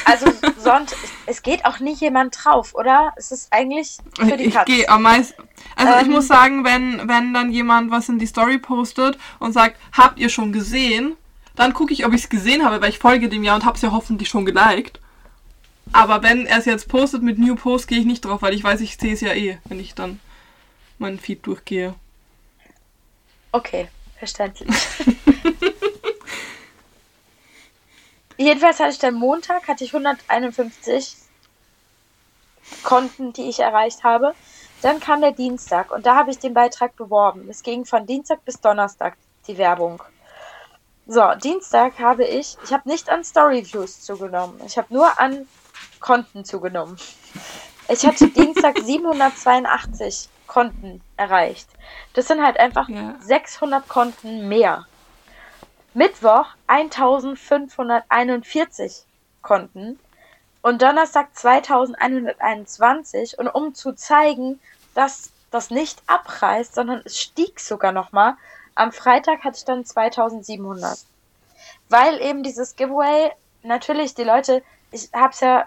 Also sonst, es geht auch nie jemand drauf, oder? Es ist eigentlich für die Ich Katz. gehe am meisten. Also ich Ähm. muss sagen, wenn, wenn dann jemand was in die Story postet und sagt, habt ihr schon gesehen? Dann gucke ich, ob ich es gesehen habe, weil ich folge dem ja und habe es ja hoffentlich schon geliked. Aber wenn er es jetzt postet mit New Post, gehe ich nicht drauf, weil ich weiß, ich sehe es ja eh, wenn ich dann meinen Feed durchgehe. Okay, verständlich. Jedenfalls hatte ich dann Montag, hatte ich 151 Konten, die ich erreicht habe. Dann kam der Dienstag und da habe ich den Beitrag beworben. Es ging von Dienstag bis Donnerstag die Werbung. So, Dienstag habe ich, ich habe nicht an Storyviews zugenommen. Ich habe nur an Konten zugenommen. Ich hatte Dienstag 782 Konten erreicht. Das sind halt einfach Ja. 600 Konten mehr. Mittwoch 1541 Konten und Donnerstag 2121 und um zu zeigen, dass das nicht abreißt, sondern es stieg sogar nochmal, am Freitag hatte ich dann 2700. Weil eben dieses Giveaway, natürlich die Leute, ich habe es ja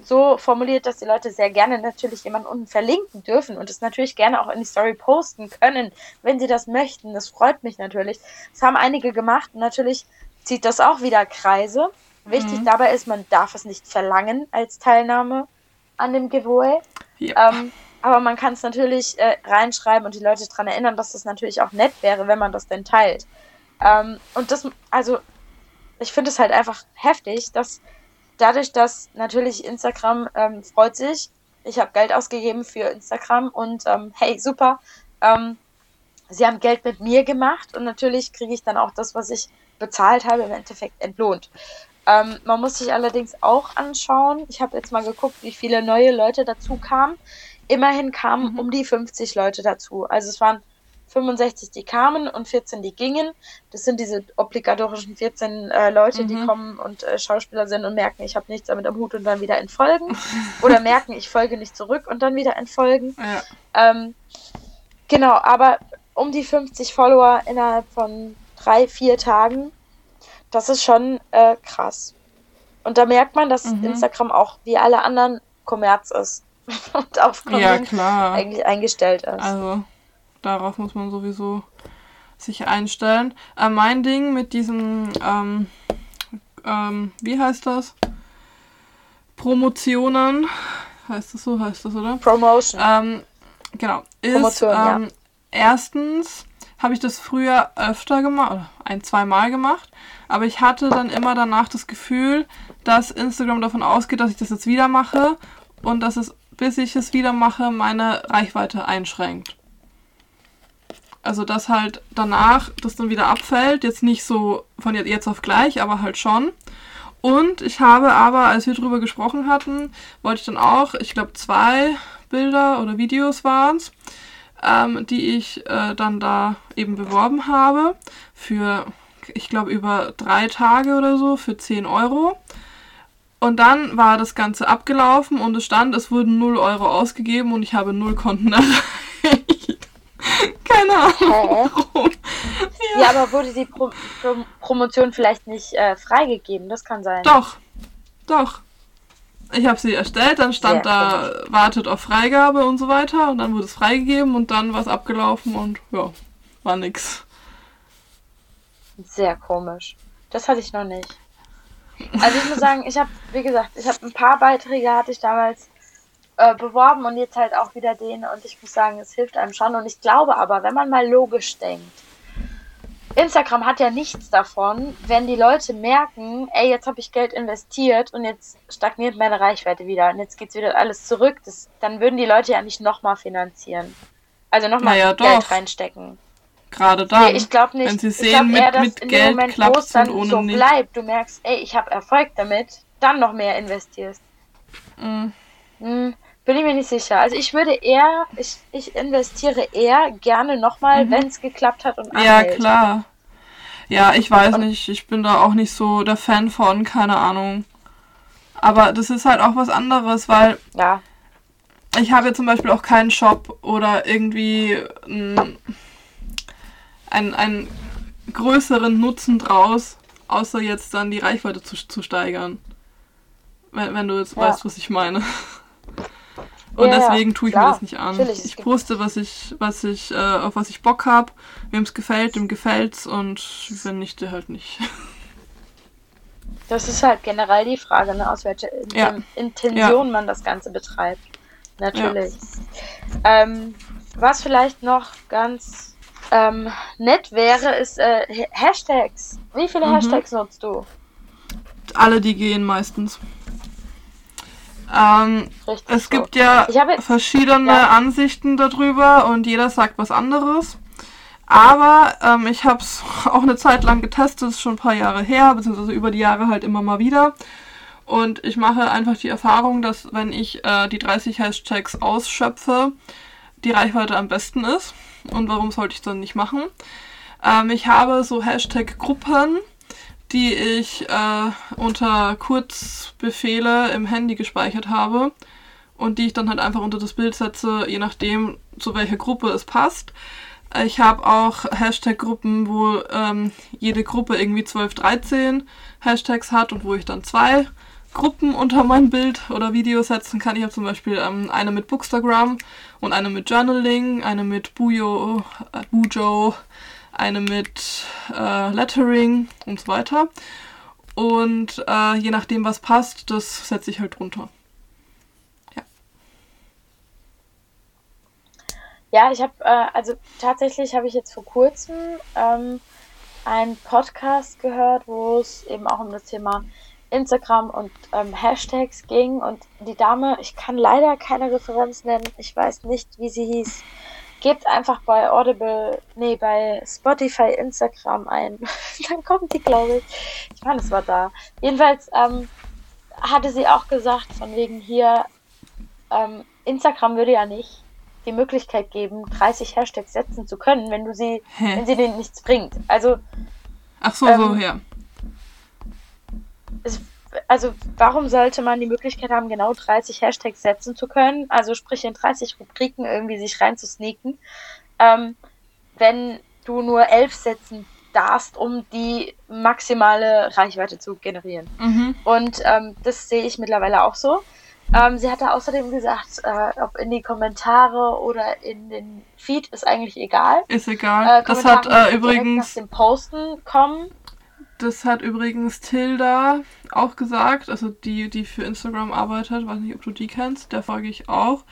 so formuliert, dass die Leute sehr gerne natürlich jemanden unten verlinken dürfen und es natürlich gerne auch in die Story posten können, wenn sie das möchten. Das freut mich natürlich. Das haben einige gemacht und natürlich zieht das auch wieder Kreise. Wichtig dabei ist, man darf es nicht verlangen als Teilnahme an dem Giveaway. Ja. Ähm, aber man kann es natürlich äh, reinschreiben und die Leute daran erinnern, dass das natürlich auch nett wäre, wenn man das denn teilt. Ähm, und das, also, ich finde es halt einfach heftig, dass dadurch, dass natürlich Instagram ähm, freut sich, ich habe Geld ausgegeben für Instagram und ähm, hey, super, ähm, sie haben Geld mit mir gemacht und natürlich kriege ich dann auch das, was ich bezahlt habe, im Endeffekt entlohnt. Ähm, man muss sich allerdings auch anschauen, ich habe jetzt mal geguckt, wie viele neue Leute dazu kamen. Immerhin kamen Mhm. um die 50 Leute dazu. Also es waren 65, die kamen und 14, die gingen. Das sind diese obligatorischen 14 äh, Leute, die Mhm. kommen und äh, Schauspieler sind und merken, ich habe nichts damit am Hut und dann wieder entfolgen. Oder merken, ich folge nicht zurück und dann wieder entfolgen. ja. Ähm, genau, aber um die 50 Follower innerhalb von drei, vier Tagen, das ist schon äh, krass. Und da merkt man, dass Mhm. Instagram auch wie alle anderen Kommerz ist und auf ja, Konsum klar. eigentlich eingestellt ist. Also, darauf muss man sowieso sich einstellen. Äh, mein Ding mit diesem, ähm, ähm, wie heißt das? Promotionen. Heißt das so? Heißt das, oder? Promotion. Ähm, genau. Ist, Promotion, ja. ähm, erstens habe ich das früher öfter gemacht, oder ein, zwei Mal gemacht, aber ich hatte dann immer danach das Gefühl, dass Instagram davon ausgeht, dass ich das jetzt wieder mache und dass es, bis ich es wieder mache, meine Reichweite einschränkt. Also, dass halt danach das dann wieder abfällt, jetzt nicht so von jetzt auf gleich, aber halt schon. Und ich habe aber, als wir drüber gesprochen hatten, wollte ich dann auch, ich glaube, zwei Bilder oder Videos waren es, ähm, die ich äh, dann da eben beworben habe für, ich glaube, über drei Tage oder so für 10 Euro. Und dann war das Ganze abgelaufen und es stand, es wurden 0 Euro ausgegeben und ich habe 0 Konten erreicht. Keine Ahnung Hä? warum. Ja, aber wurde die Pro Pro Promotion vielleicht nicht äh, freigegeben? Das kann sein. Doch, doch. Ich habe sie erstellt, dann stand Sehr da, wartet auf Freigabe und so weiter und dann wurde es freigegeben und dann war es abgelaufen und ja, war nix. Sehr komisch. Das hatte ich noch nicht. Also ich muss sagen, ich habe, wie gesagt, ich habe ein paar Beiträge hatte ich damals äh, beworben und jetzt halt auch wieder den und ich muss sagen, es hilft einem schon und ich glaube aber, wenn man mal logisch denkt, Instagram hat ja nichts davon, wenn die Leute merken, ey, jetzt habe ich Geld investiert und jetzt stagniert meine Reichweite wieder und jetzt geht's wieder alles zurück, das, dann würden die Leute ja nicht nochmal finanzieren. Also nochmal Naja, Geld doch. reinstecken. Gerade dann. Nee, ich glaube nicht. Wenn sie ich sehen, glaub eher, mit, dass mit in dem Geld Moment, wo klappt es dann und ohne so nicht. bleibt, du merkst, ey, ich habe Erfolg damit, dann noch mehr investierst. Mm, Hm, bin ich mir nicht sicher. Also ich würde eher, ich, ich investiere eher gerne nochmal, Mhm. wenn es geklappt hat und Ja, anhält. klar. Ja, ich weiß Und- nicht. Ich bin da auch nicht so der Fan von, keine Ahnung. Aber das ist halt auch was anderes, weil Ja, ich habe ja zum Beispiel auch keinen Shop oder irgendwie mm, einen, einen größeren Nutzen draus, außer jetzt dann die Reichweite zu, zu steigern. Wenn, wenn du jetzt Ja. weißt, was ich meine. Und Ja, ja, deswegen tue ich klar, mir das nicht an. natürlich, Ich poste, was ich, was ich, äh, auf was ich Bock habe. Wem es gefällt, dem gefällt's und wenn nicht, der halt nicht. das ist halt generell die Frage, ne, aus welcher Ja. Intention man das Ganze betreibt. Natürlich. Ähm, was vielleicht noch ganz ähm, nett wäre, ist äh, Hashtags. Wie viele mhm. Hashtags nutzt du? Alle, die gehen meistens. Ähm, es so. gibt ja verschiedene ja. Ansichten darüber und jeder sagt was anderes. Aber ähm, ich habe es auch eine Zeit lang getestet, ist schon ein paar Jahre her, beziehungsweise über die Jahre halt immer mal wieder. Und ich mache einfach die Erfahrung, dass wenn ich äh, die 30 Hashtags ausschöpfe, die Reichweite am besten ist. Und warum sollte ich dann nicht machen? Ähm, ich habe so Hashtag-Gruppen, die ich äh, unter Kurzbefehle im Handy gespeichert habe und die ich dann halt einfach unter das Bild setze, je nachdem, zu welcher Gruppe es passt. Ich habe auch Hashtag-Gruppen, wo ähm, jede Gruppe irgendwie 12, 13 Hashtags hat und wo ich dann zwei Gruppen unter mein Bild oder Video setzen kann. Ich habe zum Beispiel ähm, eine mit Bookstagram und eine mit Journaling, eine mit Bujo, äh, Bujo, eine mit äh, Lettering und so weiter. Und äh, je nachdem, was passt, das setze ich halt drunter. Ja. Ja, ich habe, äh, also tatsächlich habe ich jetzt vor kurzem ähm, einen Podcast gehört, wo es eben auch um das Thema Instagram und ähm, Hashtags ging. Und die Dame, ich kann leider keine Referenz nennen, ich weiß nicht, wie sie hieß gebt einfach bei Audible, nee, bei Spotify Instagram ein. Dann kommt die, glaube ich. Ich meine, es war da. Jedenfalls ähm, hatte sie auch gesagt, von wegen hier, ähm, Instagram würde ja nicht die Möglichkeit geben, 30 Hashtags setzen zu können, wenn du sie, Hä? wenn sie denen nichts bringt. Also. Ach so, ähm, so, ja. Es also warum sollte man die Möglichkeit haben, genau 30 Hashtags setzen zu können? Also sprich in 30 Rubriken irgendwie sich reinzusneaken, ähm, wenn du nur 11 setzen darfst, um die maximale Reichweite zu generieren. Mhm. Und ähm, das sehe ich mittlerweile auch so. Ähm, sie hatte außerdem gesagt, äh, ob in die Kommentare oder in den Feed ist eigentlich egal. Ist egal. Äh, das hat äh, übrigens nach dem Posten kommen. Das hat übrigens Tilda auch gesagt, also die, die für Instagram arbeitet, weiß nicht, ob du die kennst, der folge ich auch.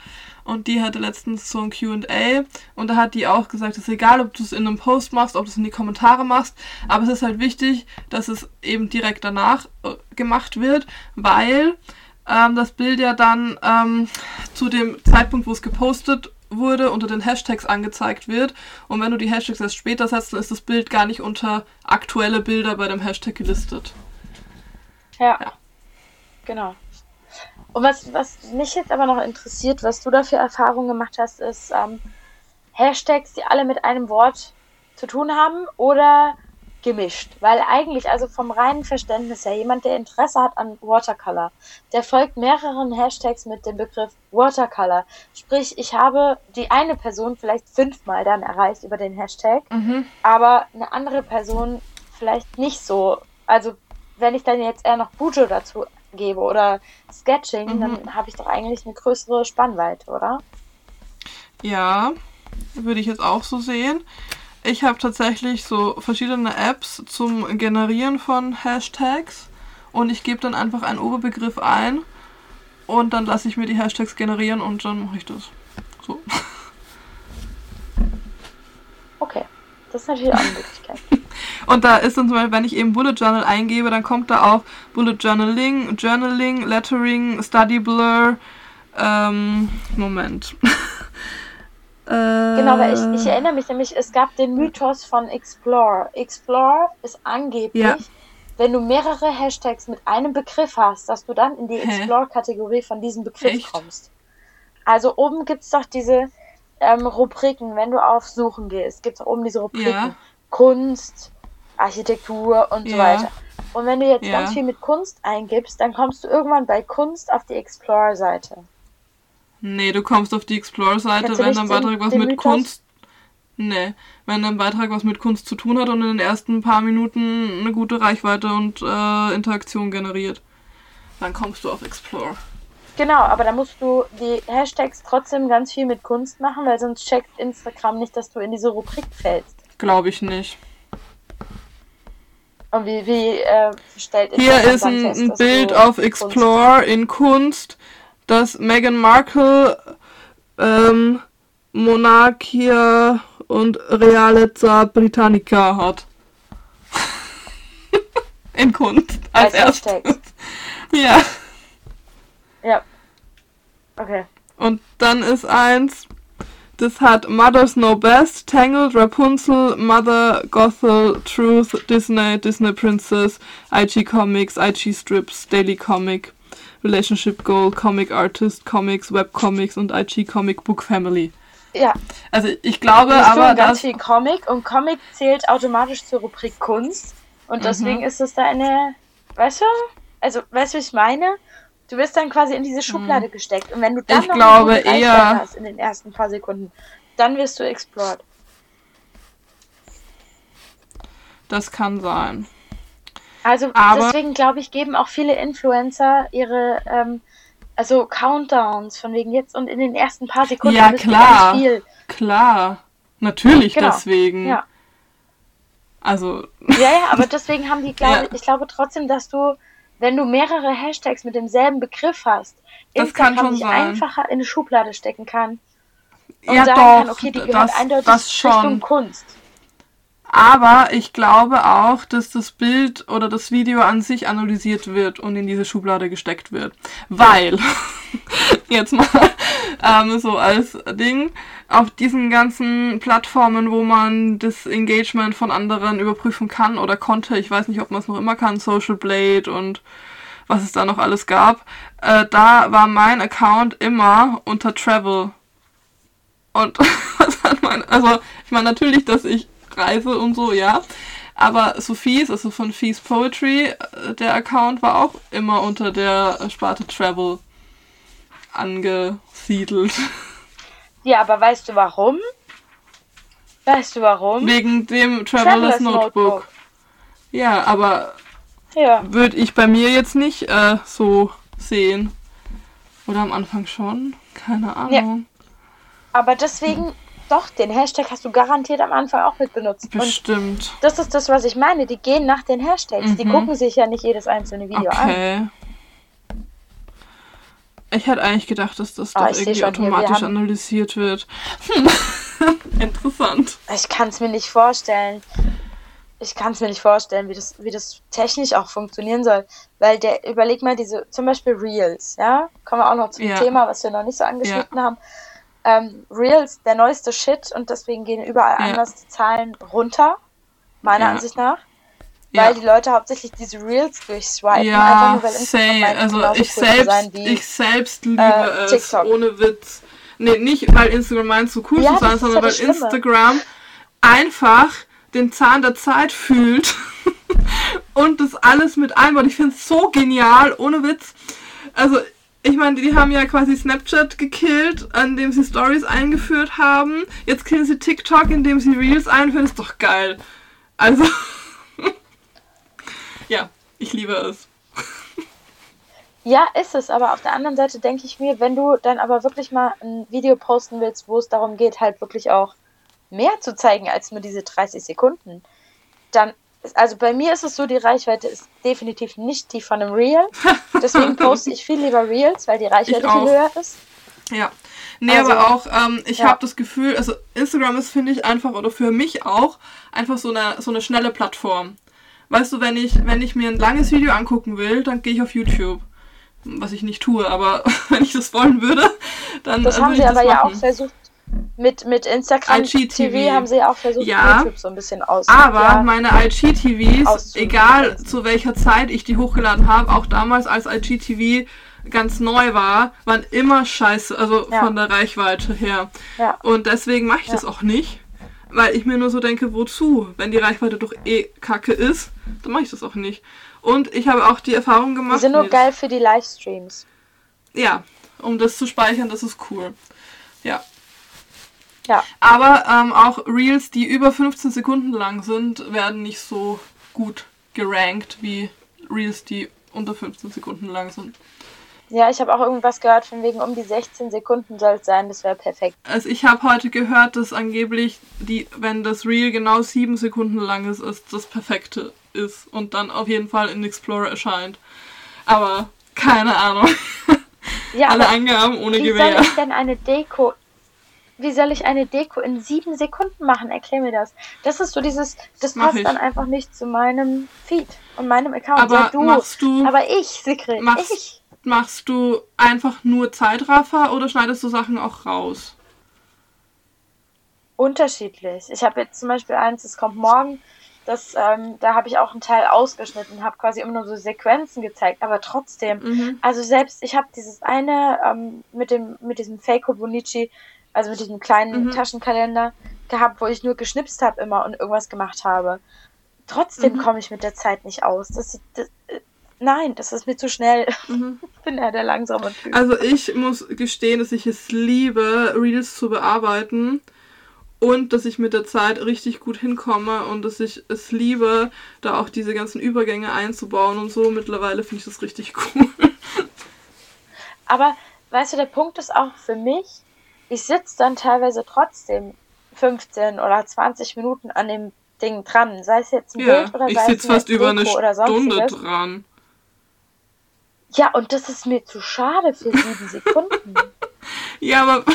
Und die hatte letztens so ein QA und da hat die auch gesagt, es ist egal, ob du es in einem Post machst, ob du es in die Kommentare machst, aber es ist halt wichtig, dass es eben direkt danach äh, gemacht wird, weil ähm, das Bild ja dann ähm, zu dem Zeitpunkt, wo es gepostet wurde, unter den Hashtags angezeigt wird. Und wenn du die Hashtags erst später setzt, dann ist das Bild gar nicht unter aktuelle Bilder bei dem Hashtag gelistet. Ja. ja. Genau. Und was, was mich jetzt aber noch interessiert, was du da für Erfahrungen gemacht hast, ist ähm, Hashtags, die alle mit einem Wort zu tun haben oder gemischt. Weil eigentlich, also vom reinen Verständnis her, jemand, der Interesse hat an Watercolor, der folgt mehreren Hashtags mit dem Begriff Watercolor. Sprich, ich habe die eine Person vielleicht fünfmal dann erreicht über den Hashtag, mhm. aber eine andere Person vielleicht nicht so. Also, wenn ich dann jetzt eher noch Bujo dazu gebe oder Sketching, mhm. dann habe ich doch eigentlich eine größere Spannweite, oder? Ja, würde ich jetzt auch so sehen. Ich habe tatsächlich so verschiedene Apps zum Generieren von Hashtags und ich gebe dann einfach einen Oberbegriff ein und dann lasse ich mir die Hashtags generieren und dann mache ich das. So. Okay, das ist natürlich auch eine Möglichkeit. und da ist dann zum Beispiel, wenn ich eben Bullet Journal eingebe, dann kommt da auch Bullet Journaling, Journaling, Lettering, Study Blur. Ähm, Moment. Genau, weil ich, ich erinnere mich nämlich, es gab den Mythos von Explore. Explore ist angeblich, ja. wenn du mehrere Hashtags mit einem Begriff hast, dass du dann in die Explore-Kategorie von diesem Begriff Echt? kommst. Also oben gibt es doch diese ähm, Rubriken, wenn du auf Suchen gehst, gibt es oben diese Rubriken. Ja. Kunst, Architektur und ja. so weiter. Und wenn du jetzt ganz viel mit Kunst eingibst, dann kommst du irgendwann bei Kunst auf die Explore-Seite. Nee, du kommst auf die Explore-Seite, wenn dein Beitrag was mit Mythos? Kunst. Nee, wenn dein Beitrag was mit Kunst zu tun hat und in den ersten paar Minuten eine gute Reichweite und äh, Interaktion generiert. Dann kommst du auf Explore. Genau, aber da musst du die Hashtags trotzdem ganz viel mit Kunst machen, weil sonst checkt Instagram nicht, dass du in diese Rubrik fällst. Glaube ich nicht. Und wie, wie äh, stellt Instagram Hier ist ein, fest, ein Bild auf Explore in Kunst dass Meghan Markle ähm, Monarchia und Realezza Britannica hat. In Kunst. Als, Als erstes. Ja. Ja. Okay. Und dann ist eins, das hat Mothers Know Best, Tangled, Rapunzel, Mother, Gothel, Truth, Disney, Disney Princess, IG Comics, IG Strips, Daily Comic, Relationship Goal, Comic Artist, Comics, Webcomics und IG Comic Book Family. Ja, Also ich glaube wir aber, ganz dass... viel Comic und Comic zählt automatisch zur Rubrik Kunst. Und deswegen ist es da eine, weißt du, also weißt du, wie ich meine? Du wirst dann quasi in diese Schublade gesteckt. Und wenn du dann Ich noch glaube eher- hast in den ersten paar Sekunden, dann wirst du explored. Das kann sein. Also Aber- deswegen glaube ich, geben auch viele Influencer ihre ähm, also Countdowns von wegen jetzt und in den ersten paar Sekunden Ja, klar. viel. Klar. Natürlich Genau. deswegen. Ja. Also, Ja, ja, aber deswegen haben die, glaube Ja. ich, glaube trotzdem, dass du, wenn du mehrere Hashtags mit demselben Begriff hast, Das kann Instagram schon dich sein. einfacher in eine Schublade stecken kann und ja sagen doch, kann, okay, die gehört das, eindeutig das Richtung schon. Kunst. Aber ich glaube auch, dass das Bild oder das Video an sich analysiert wird und in diese Schublade gesteckt wird. Weil, jetzt mal ähm, so als Ding, auf diesen ganzen Plattformen, wo man das Engagement von anderen überprüfen kann oder konnte, ich weiß nicht, ob man es noch immer kann, Social Blade und was es da noch alles gab, äh, da war mein Account immer unter Travel. Und was hat mein, also ich meine natürlich, dass ich reise und so, ja. Aber Sophies, also von Fees Poetry, äh, der Account war auch immer unter der Sparte Travel angesiedelt. Ja, aber weißt du warum? Weißt du warum? Wegen dem Travelers Travelers Notebook. Ja, aber Ja. würde ich bei mir jetzt nicht äh, so sehen. Oder am Anfang schon? Keine Ahnung. Aber deswegen, doch, den Hashtag hast du garantiert am Anfang auch mit benutzt. Und Bestimmt. das ist das, was ich meine. Die gehen nach den Hashtags. Die Mhm. gucken sich ja nicht jedes einzelne Video an. Okay. Ich hätte eigentlich gedacht, dass das Ah, doch irgendwie schon hier, wir automatisch analysiert wird. Hm. Interessant. Ich kann es mir nicht vorstellen. Ich kann es mir nicht vorstellen, wie das, wie das technisch auch funktionieren soll. Weil der, überleg mal diese, zum Beispiel Reels, ja? Kommen wir auch noch zum Ja. Thema, was wir noch nicht so angeschnitten haben. Ähm, Reels, der neueste Shit und deswegen gehen überall Ja. anders die Zahlen runter, meiner Ja. Ansicht nach. Ja. Weil die Leute hauptsächlich diese Reels durchswipen, einfach Ja, nur weil Instagram say, also ich cool selbst, wie ich selbst liebe äh, es, TikTok. ohne Witz. Nee, nicht weil Instagram meint, so cool Ja, zu sein, sondern ja weil Schlimme. Instagram einfach den Zahn der Zeit fühlt und das alles mit einbaut. Ich finde es so genial, ohne Witz. Also, ich meine, die haben ja quasi Snapchat gekillt, an dem sie Stories eingeführt haben. Jetzt killen sie TikTok, indem sie Reels einführen. Ist doch geil. Also, ja, ich liebe es. Ja, ist es, aber auf der anderen Seite denke ich mir, wenn du dann aber wirklich mal ein Video posten willst, wo es darum geht, halt wirklich auch mehr zu zeigen als nur diese 30 Sekunden, dann, also bei mir ist es so, die Reichweite ist definitiv nicht die von einem Reel. Deswegen poste ich viel lieber Reels, weil die Reichweite viel höher ist. Ja. Nee, Also, aber auch, ähm, ich ja. habe das Gefühl, also Instagram ist, finde ich, einfach, oder für mich auch, einfach so eine, so eine schnelle Plattform. Weißt du, wenn ich, wenn ich mir ein langes Video angucken will, dann gehe ich auf YouTube. Was ich nicht tue, aber wenn ich das wollen würde, dann Das äh, haben würde sie aber ja auch machen. versucht. Mit, mit Instagram IGTV. TV haben sie ja auch versucht, Ja. YouTube so ein bisschen aus. Aber ja, meine IGTVs, egal zu welcher Zeit ich die hochgeladen habe, auch damals als IGTV ganz neu war, waren immer scheiße, also Ja. von der Reichweite her. Ja. Und deswegen mache ich das auch nicht, weil ich mir nur so denke, wozu? Wenn die Reichweite doch eh kacke ist, dann mache ich das auch nicht. Und ich habe auch die Erfahrung die gemacht. sind nur nee, geil für die Livestreams. Ja, um das zu speichern, das ist cool. Ja. Ja. Aber ähm, auch Reels, die über 15 Sekunden lang sind, werden nicht so gut gerankt wie Reels, die unter 15 Sekunden lang sind. Ja, ich habe auch irgendwas gehört von wegen um die 16 Sekunden soll es sein, das wäre perfekt. Also ich habe heute gehört, dass angeblich, die, wenn das Reel genau 7 Sekunden lang ist, ist das perfekte ist und dann auf jeden Fall in Explorer erscheint. Aber keine Ahnung. Ja, Alle Angaben ohne wie soll Gewehr. ich denn eine Deko wie soll ich eine Deko in sieben Sekunden machen? Erklär mir das. Das ist so dieses, das Mach passt ich. dann einfach nicht zu meinem Feed und meinem Account. Aber ja, du. machst du- Aber ich, Sigrid, machst- ich. Machst du einfach nur Zeitraffer oder schneidest du Sachen auch raus? Unterschiedlich. Ich habe jetzt zum Beispiel eins, das kommt morgen. Das, ähm, da habe ich auch einen Teil ausgeschnitten, habe quasi immer nur so Sequenzen gezeigt, aber trotzdem. Mhm. Also selbst, ich habe dieses eine ähm, mit dem mit diesem Fake Bonici, also mit diesem kleinen Mhm. Taschenkalender gehabt, wo ich nur geschnipst habe immer und irgendwas gemacht habe. Trotzdem Mhm. komme ich mit der Zeit nicht aus. Das, das, nein, das ist mir zu schnell. Mhm. Ich bin ja der langsame Typ. Also ich muss gestehen, dass ich es liebe, Reels zu bearbeiten und dass ich mit der Zeit richtig gut hinkomme und dass ich es liebe, da auch diese ganzen Übergänge einzubauen und so. Mittlerweile finde ich das richtig cool. Aber weißt du, der Punkt ist auch für mich, ich sitze dann teilweise trotzdem 15 oder 20 Minuten an dem Ding dran. Sei es jetzt ein Ja, Bild oder ich sei es sitze fast über eine Deko oder Stunde sonstiges. dran. Ja, und das ist mir zu schade für sieben Sekunden. Ja, aber,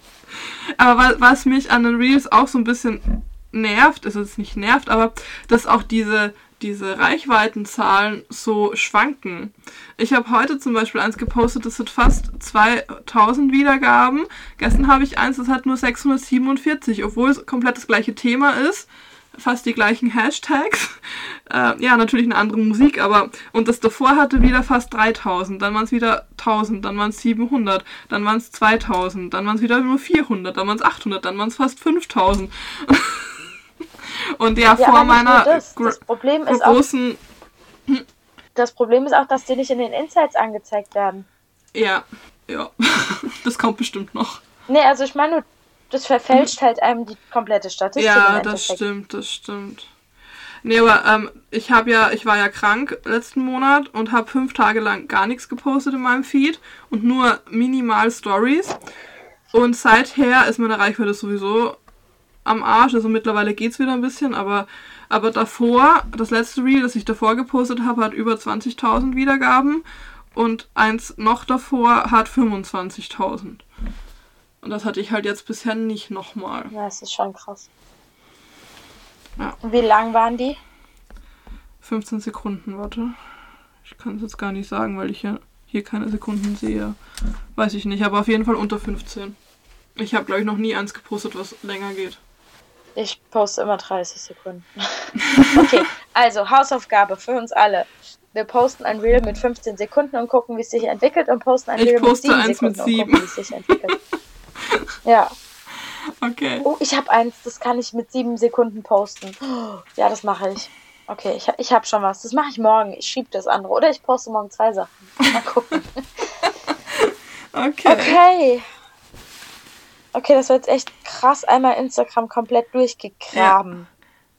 aber wa- was mich an den Reels auch so ein bisschen nervt, ist es nicht nervt, aber dass auch diese, diese Reichweitenzahlen so schwanken. Ich habe heute zum Beispiel eins gepostet, das hat fast 2000 Wiedergaben. Gestern habe ich eins, das hat nur 647, obwohl es komplett das gleiche Thema ist. Fast die gleichen Hashtags. Äh, ja, natürlich eine andere Musik, aber. Und das davor hatte wieder fast 3000, dann waren es wieder 1000, dann waren es 700, dann waren es 2000, dann waren es wieder nur 400, dann waren es 800, dann waren es fast 5000. Und ja, Ja, vor meiner das. Das Problem ist auch, großen. das Problem ist auch, dass die nicht in den Insights angezeigt werden. Ja, ja. das kommt bestimmt noch. Nee, also ich meine, das verfälscht halt einem die komplette Statistik Ja, das stimmt, das stimmt. Nee, aber ähm, ich habe ja, ich war ja krank letzten Monat und habe fünf Tage lang gar nichts gepostet in meinem Feed und nur minimal Stories. Und seither ist meine Reichweite sowieso am Arsch. Also mittlerweile geht's wieder ein bisschen, aber, aber davor, das letzte Reel, das ich davor gepostet habe, hat über 20.000 Wiedergaben und eins noch davor hat 25.000. Und das hatte ich halt jetzt bisher nicht nochmal. Ja, das ist schon krass. Ja. Wie lang waren die? 15 Sekunden, warte. Ich kann es jetzt gar nicht sagen, weil ich ja hier keine Sekunden sehe. Weiß ich nicht, aber auf jeden Fall unter 15. Ich habe, glaube ich, noch nie eins gepostet, was länger geht. Ich poste immer 30 Sekunden. okay, also Hausaufgabe für uns alle. Wir posten ein Reel mit 15 Sekunden und gucken, wie es sich entwickelt und posten ein Ich Reel poste mit 7 eins mit Sekunden und sieben. gucken, wie es sich entwickelt. Ja. Okay. Oh, ich habe eins, das kann ich mit 7 Sekunden posten. Ja, das mache ich. Okay, ich, ich habe schon was. Das mache ich morgen. Ich schiebe das andere. Oder ich poste morgen zwei Sachen. Mal gucken. Okay. Okay. Okay, das war jetzt echt krass einmal Instagram komplett durchgegraben.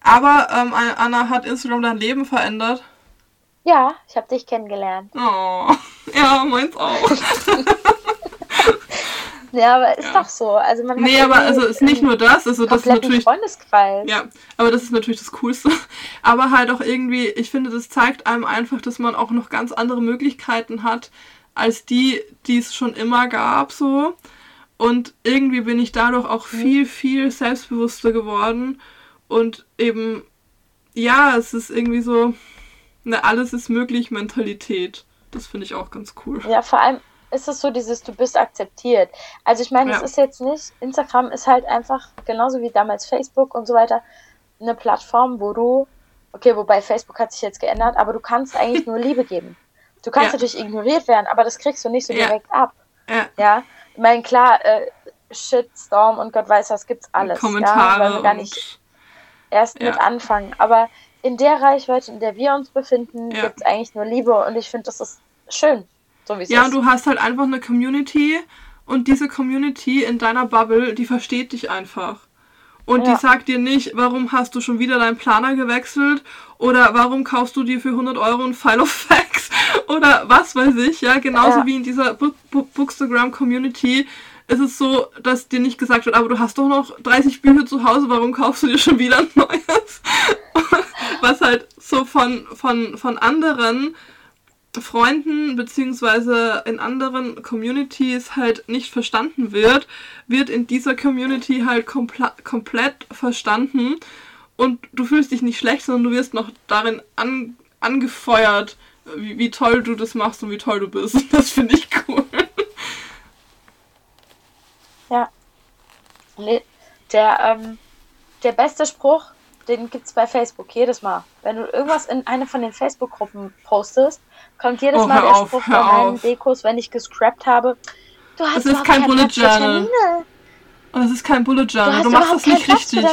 Aber ähm, Anna hat Instagram dein Leben verändert. Ja, ich habe dich kennengelernt. Oh. Ja, meins auch. Ja, aber ist Ja. doch so. Also man Nee, aber also ist nicht nur das, also das ist natürlich Freundeskreis. Ja, aber das ist natürlich das Coolste. Aber halt auch irgendwie, ich finde, das zeigt einem einfach, dass man auch noch ganz andere Möglichkeiten hat, als die, die es schon immer gab, so. Und irgendwie bin ich dadurch auch viel, viel selbstbewusster geworden. Und eben, ja, es ist irgendwie so, eine alles ist möglich Mentalität. Das finde ich auch ganz cool. Ja, vor allem ist es so dieses, du bist akzeptiert. Also ich meine, es Ja. ist jetzt nicht, Instagram ist halt einfach, genauso wie damals Facebook und so weiter, eine Plattform, wo du, okay, wobei Facebook hat sich jetzt geändert, aber du kannst eigentlich nur Liebe geben. Du kannst Ja. natürlich ignoriert werden, aber das kriegst du nicht so Ja. direkt ab. Ja, Ja, ich meine, klar, äh, Shitstorm und Gott weiß was gibt's alles. ja, Kommentare wollen wir gar nicht erst Ja. mit anfangen. Aber in der Reichweite, in der wir uns befinden, Ja. gibt's eigentlich nur Liebe und ich finde, das ist schön, so wie es Ja, ist. und du hast halt einfach eine Community und diese Community in deiner Bubble, die versteht dich einfach. Und Ja. die sagt dir nicht, warum hast du schon wieder deinen Planer gewechselt oder warum kaufst du dir für 100 Euro ein File of Facts oder was weiß ich, ja, genauso Ja. wie in dieser Book Book Bookstagram Community ist es so, dass dir nicht gesagt wird, aber du hast doch noch 30 Bücher zu Hause, warum kaufst du dir schon wieder ein neues? Was halt so von, von, von anderen Freunden beziehungsweise in anderen Communities halt nicht verstanden wird, wird in dieser Community halt kompl komplett verstanden und du fühlst dich nicht schlecht, sondern du wirst noch darin an angefeuert, wie, wie toll du das machst und wie toll du bist. Das finde ich cool. Ja. Der, ähm, der beste Spruch, den gibt es bei Facebook jedes Mal. Wenn du irgendwas in eine von den Facebook-Gruppen postest, kommt jedes Oh, Mal der auf, Spruch bei meinen. Dekos, wenn ich gescrapt habe. Du hast Das ist kein Bullet Journal. Und das ist kein Bullet Du Journal. hast Du, machst das nicht Platz richtig.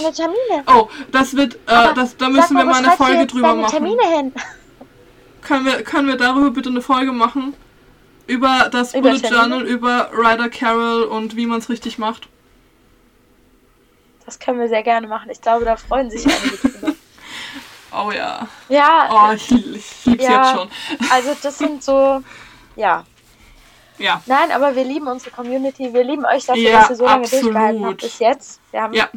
Oh, das wird, äh, das, da müssen wir wo mal eine du Folge drüber machen. Termine hin. Können wir, können wir darüber bitte eine Folge machen? Über das Über Bullet Termine? Journal, über Ryder Carroll und wie man es richtig macht. Das können wir sehr gerne machen. Ich glaube, da freuen sich einige drüber. Oh ja. Ja, Oh, ich, ich lieb's Ja. jetzt schon. also das sind so, ja. Ja. Nein, aber wir lieben unsere Community. Wir lieben euch dafür, Ja, dass ihr so lange absolut. durchgehalten habt bis jetzt. Wir haben Ja,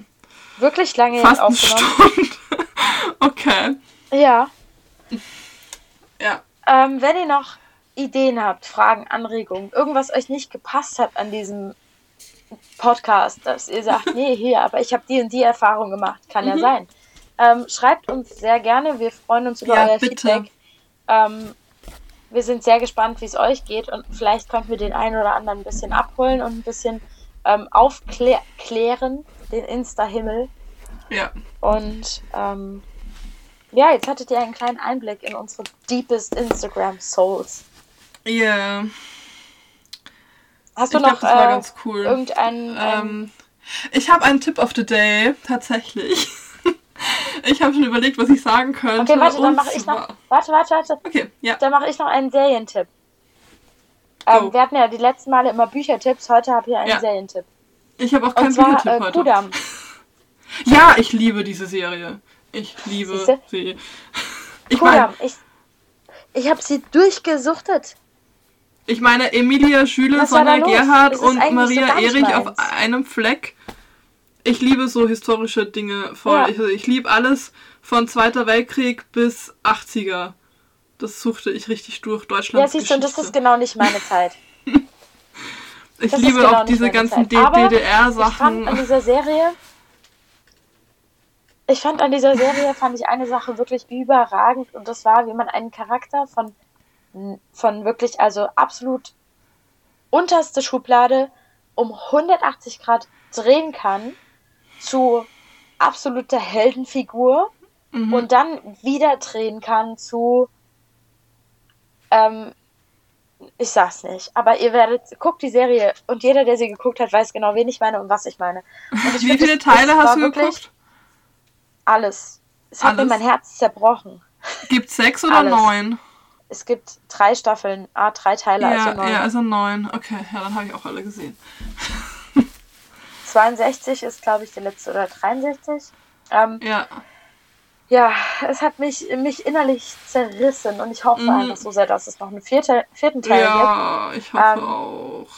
wirklich lange jetzt fast eine aufgenommen. Stunde. okay. Ja. Ja. Ähm, wenn ihr noch Ideen habt, Fragen, Anregungen, irgendwas euch nicht gepasst hat an diesem Podcast, dass ihr sagt, nee, hier, aber ich habe die und die Erfahrung gemacht, kann ja Mhm. sein. Ähm, schreibt uns sehr gerne, wir freuen uns über Ja, euer bitte. Feedback. Ähm, wir sind sehr gespannt, wie es euch geht und vielleicht konnten wir den einen oder anderen ein bisschen abholen und ein bisschen ähm, aufklären, den Insta-Himmel. Ja. Und ähm, ja, jetzt hattet ihr einen kleinen Einblick in unsere deepest Instagram Souls. Ja. Hast Ich du noch glaube, das war äh, ganz cool. irgendeinen einen, Ähm, ich habe einen Tip of the Day, tatsächlich. ich habe schon überlegt, was ich sagen könnte. Okay, warte, dann mache ich noch. Warte, warte, warte. Okay, ja. Dann mache ich noch einen Serientipp. Ähm, wir hatten ja die letzten Male immer Büchertipps, heute habe ich einen Ja. Serientipp. Ich habe auch keinen Büchertipp äh, heute. Kudam. Ja, ich liebe diese Serie. Ich liebe Siehste? sie. Ich Kudam. Ich, ich habe sie durchgesuchtet. Ich meine Emilia Schüle, Sonja ist und Maria so Erich auf einem Fleck. Ich liebe so historische Dinge voll. Ja. Ich, ich liebe alles von Zweiter Weltkrieg bis 80er. Das suchte ich richtig durch. Deutschland. Ja, siehst du, und das ist genau nicht meine Zeit. Ich das liebe genau auch diese ganzen. Aber Ich fand an DDR-Sachen. dieser Serie, ich fand an dieser Serie, fand ich eine Sache wirklich überragend und das war, wie man einen Charakter von, von wirklich, also absolut unterste Schublade um 180 Grad drehen kann zu absoluter Heldenfigur Mhm. und dann wieder drehen kann zu, ähm, ich sag's nicht, aber ihr werdet, guckt die Serie und jeder, der sie geguckt hat, weiß genau, wen ich meine und was ich meine. Ich Wie viele Teile hast du geguckt? Alles. Es hat mir Alles? mein Herz zerbrochen. Gibt sechs oder Alles. neun? Es gibt drei Staffeln, ah, drei Teile, Ja, also neun. ja, also neun. Okay, ja, dann habe ich auch alle gesehen. 62 ist, glaube ich, die letzte oder 63. Ähm, Ja, ja, es hat mich, mich innerlich zerrissen und ich hoffe Mhm. einfach so sehr, dass es noch einen vierte, vierten Teil gibt. ja, ich hoffe Ähm, auch.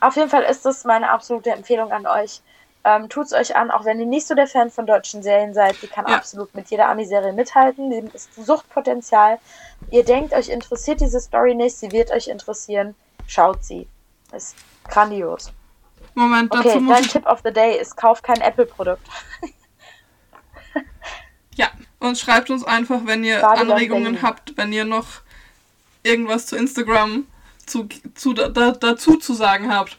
Auf jeden Fall ist das meine absolute Empfehlung an euch. Ähm, tut's euch an, auch wenn ihr nicht so der Fan von deutschen Serien seid. Die kann Ja. absolut mit jeder Ami-Serie mithalten. Die ist Suchtpotenzial. Ihr denkt, euch interessiert diese Story nicht. Sie wird euch interessieren. Schaut sie. Ist grandios. Moment, dazu Okay, muss dein ich. Tipp of the Day ist, kauf kein Apple-Produkt. Ja, und schreibt uns einfach, wenn ihr Babylon Anregungen habt, wenn ihr noch irgendwas zu Instagram zu, zu, da, dazu zu sagen habt.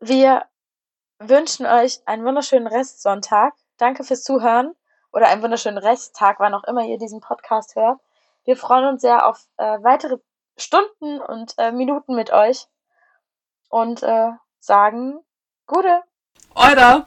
Wir wünschen euch einen wunderschönen Restsonntag. Danke fürs Zuhören oder einen wunderschönen Resttag, wann auch immer ihr diesen Podcast hört. Wir freuen uns sehr auf äh, weitere Stunden und äh, Minuten mit euch und äh, sagen Gute. Euer!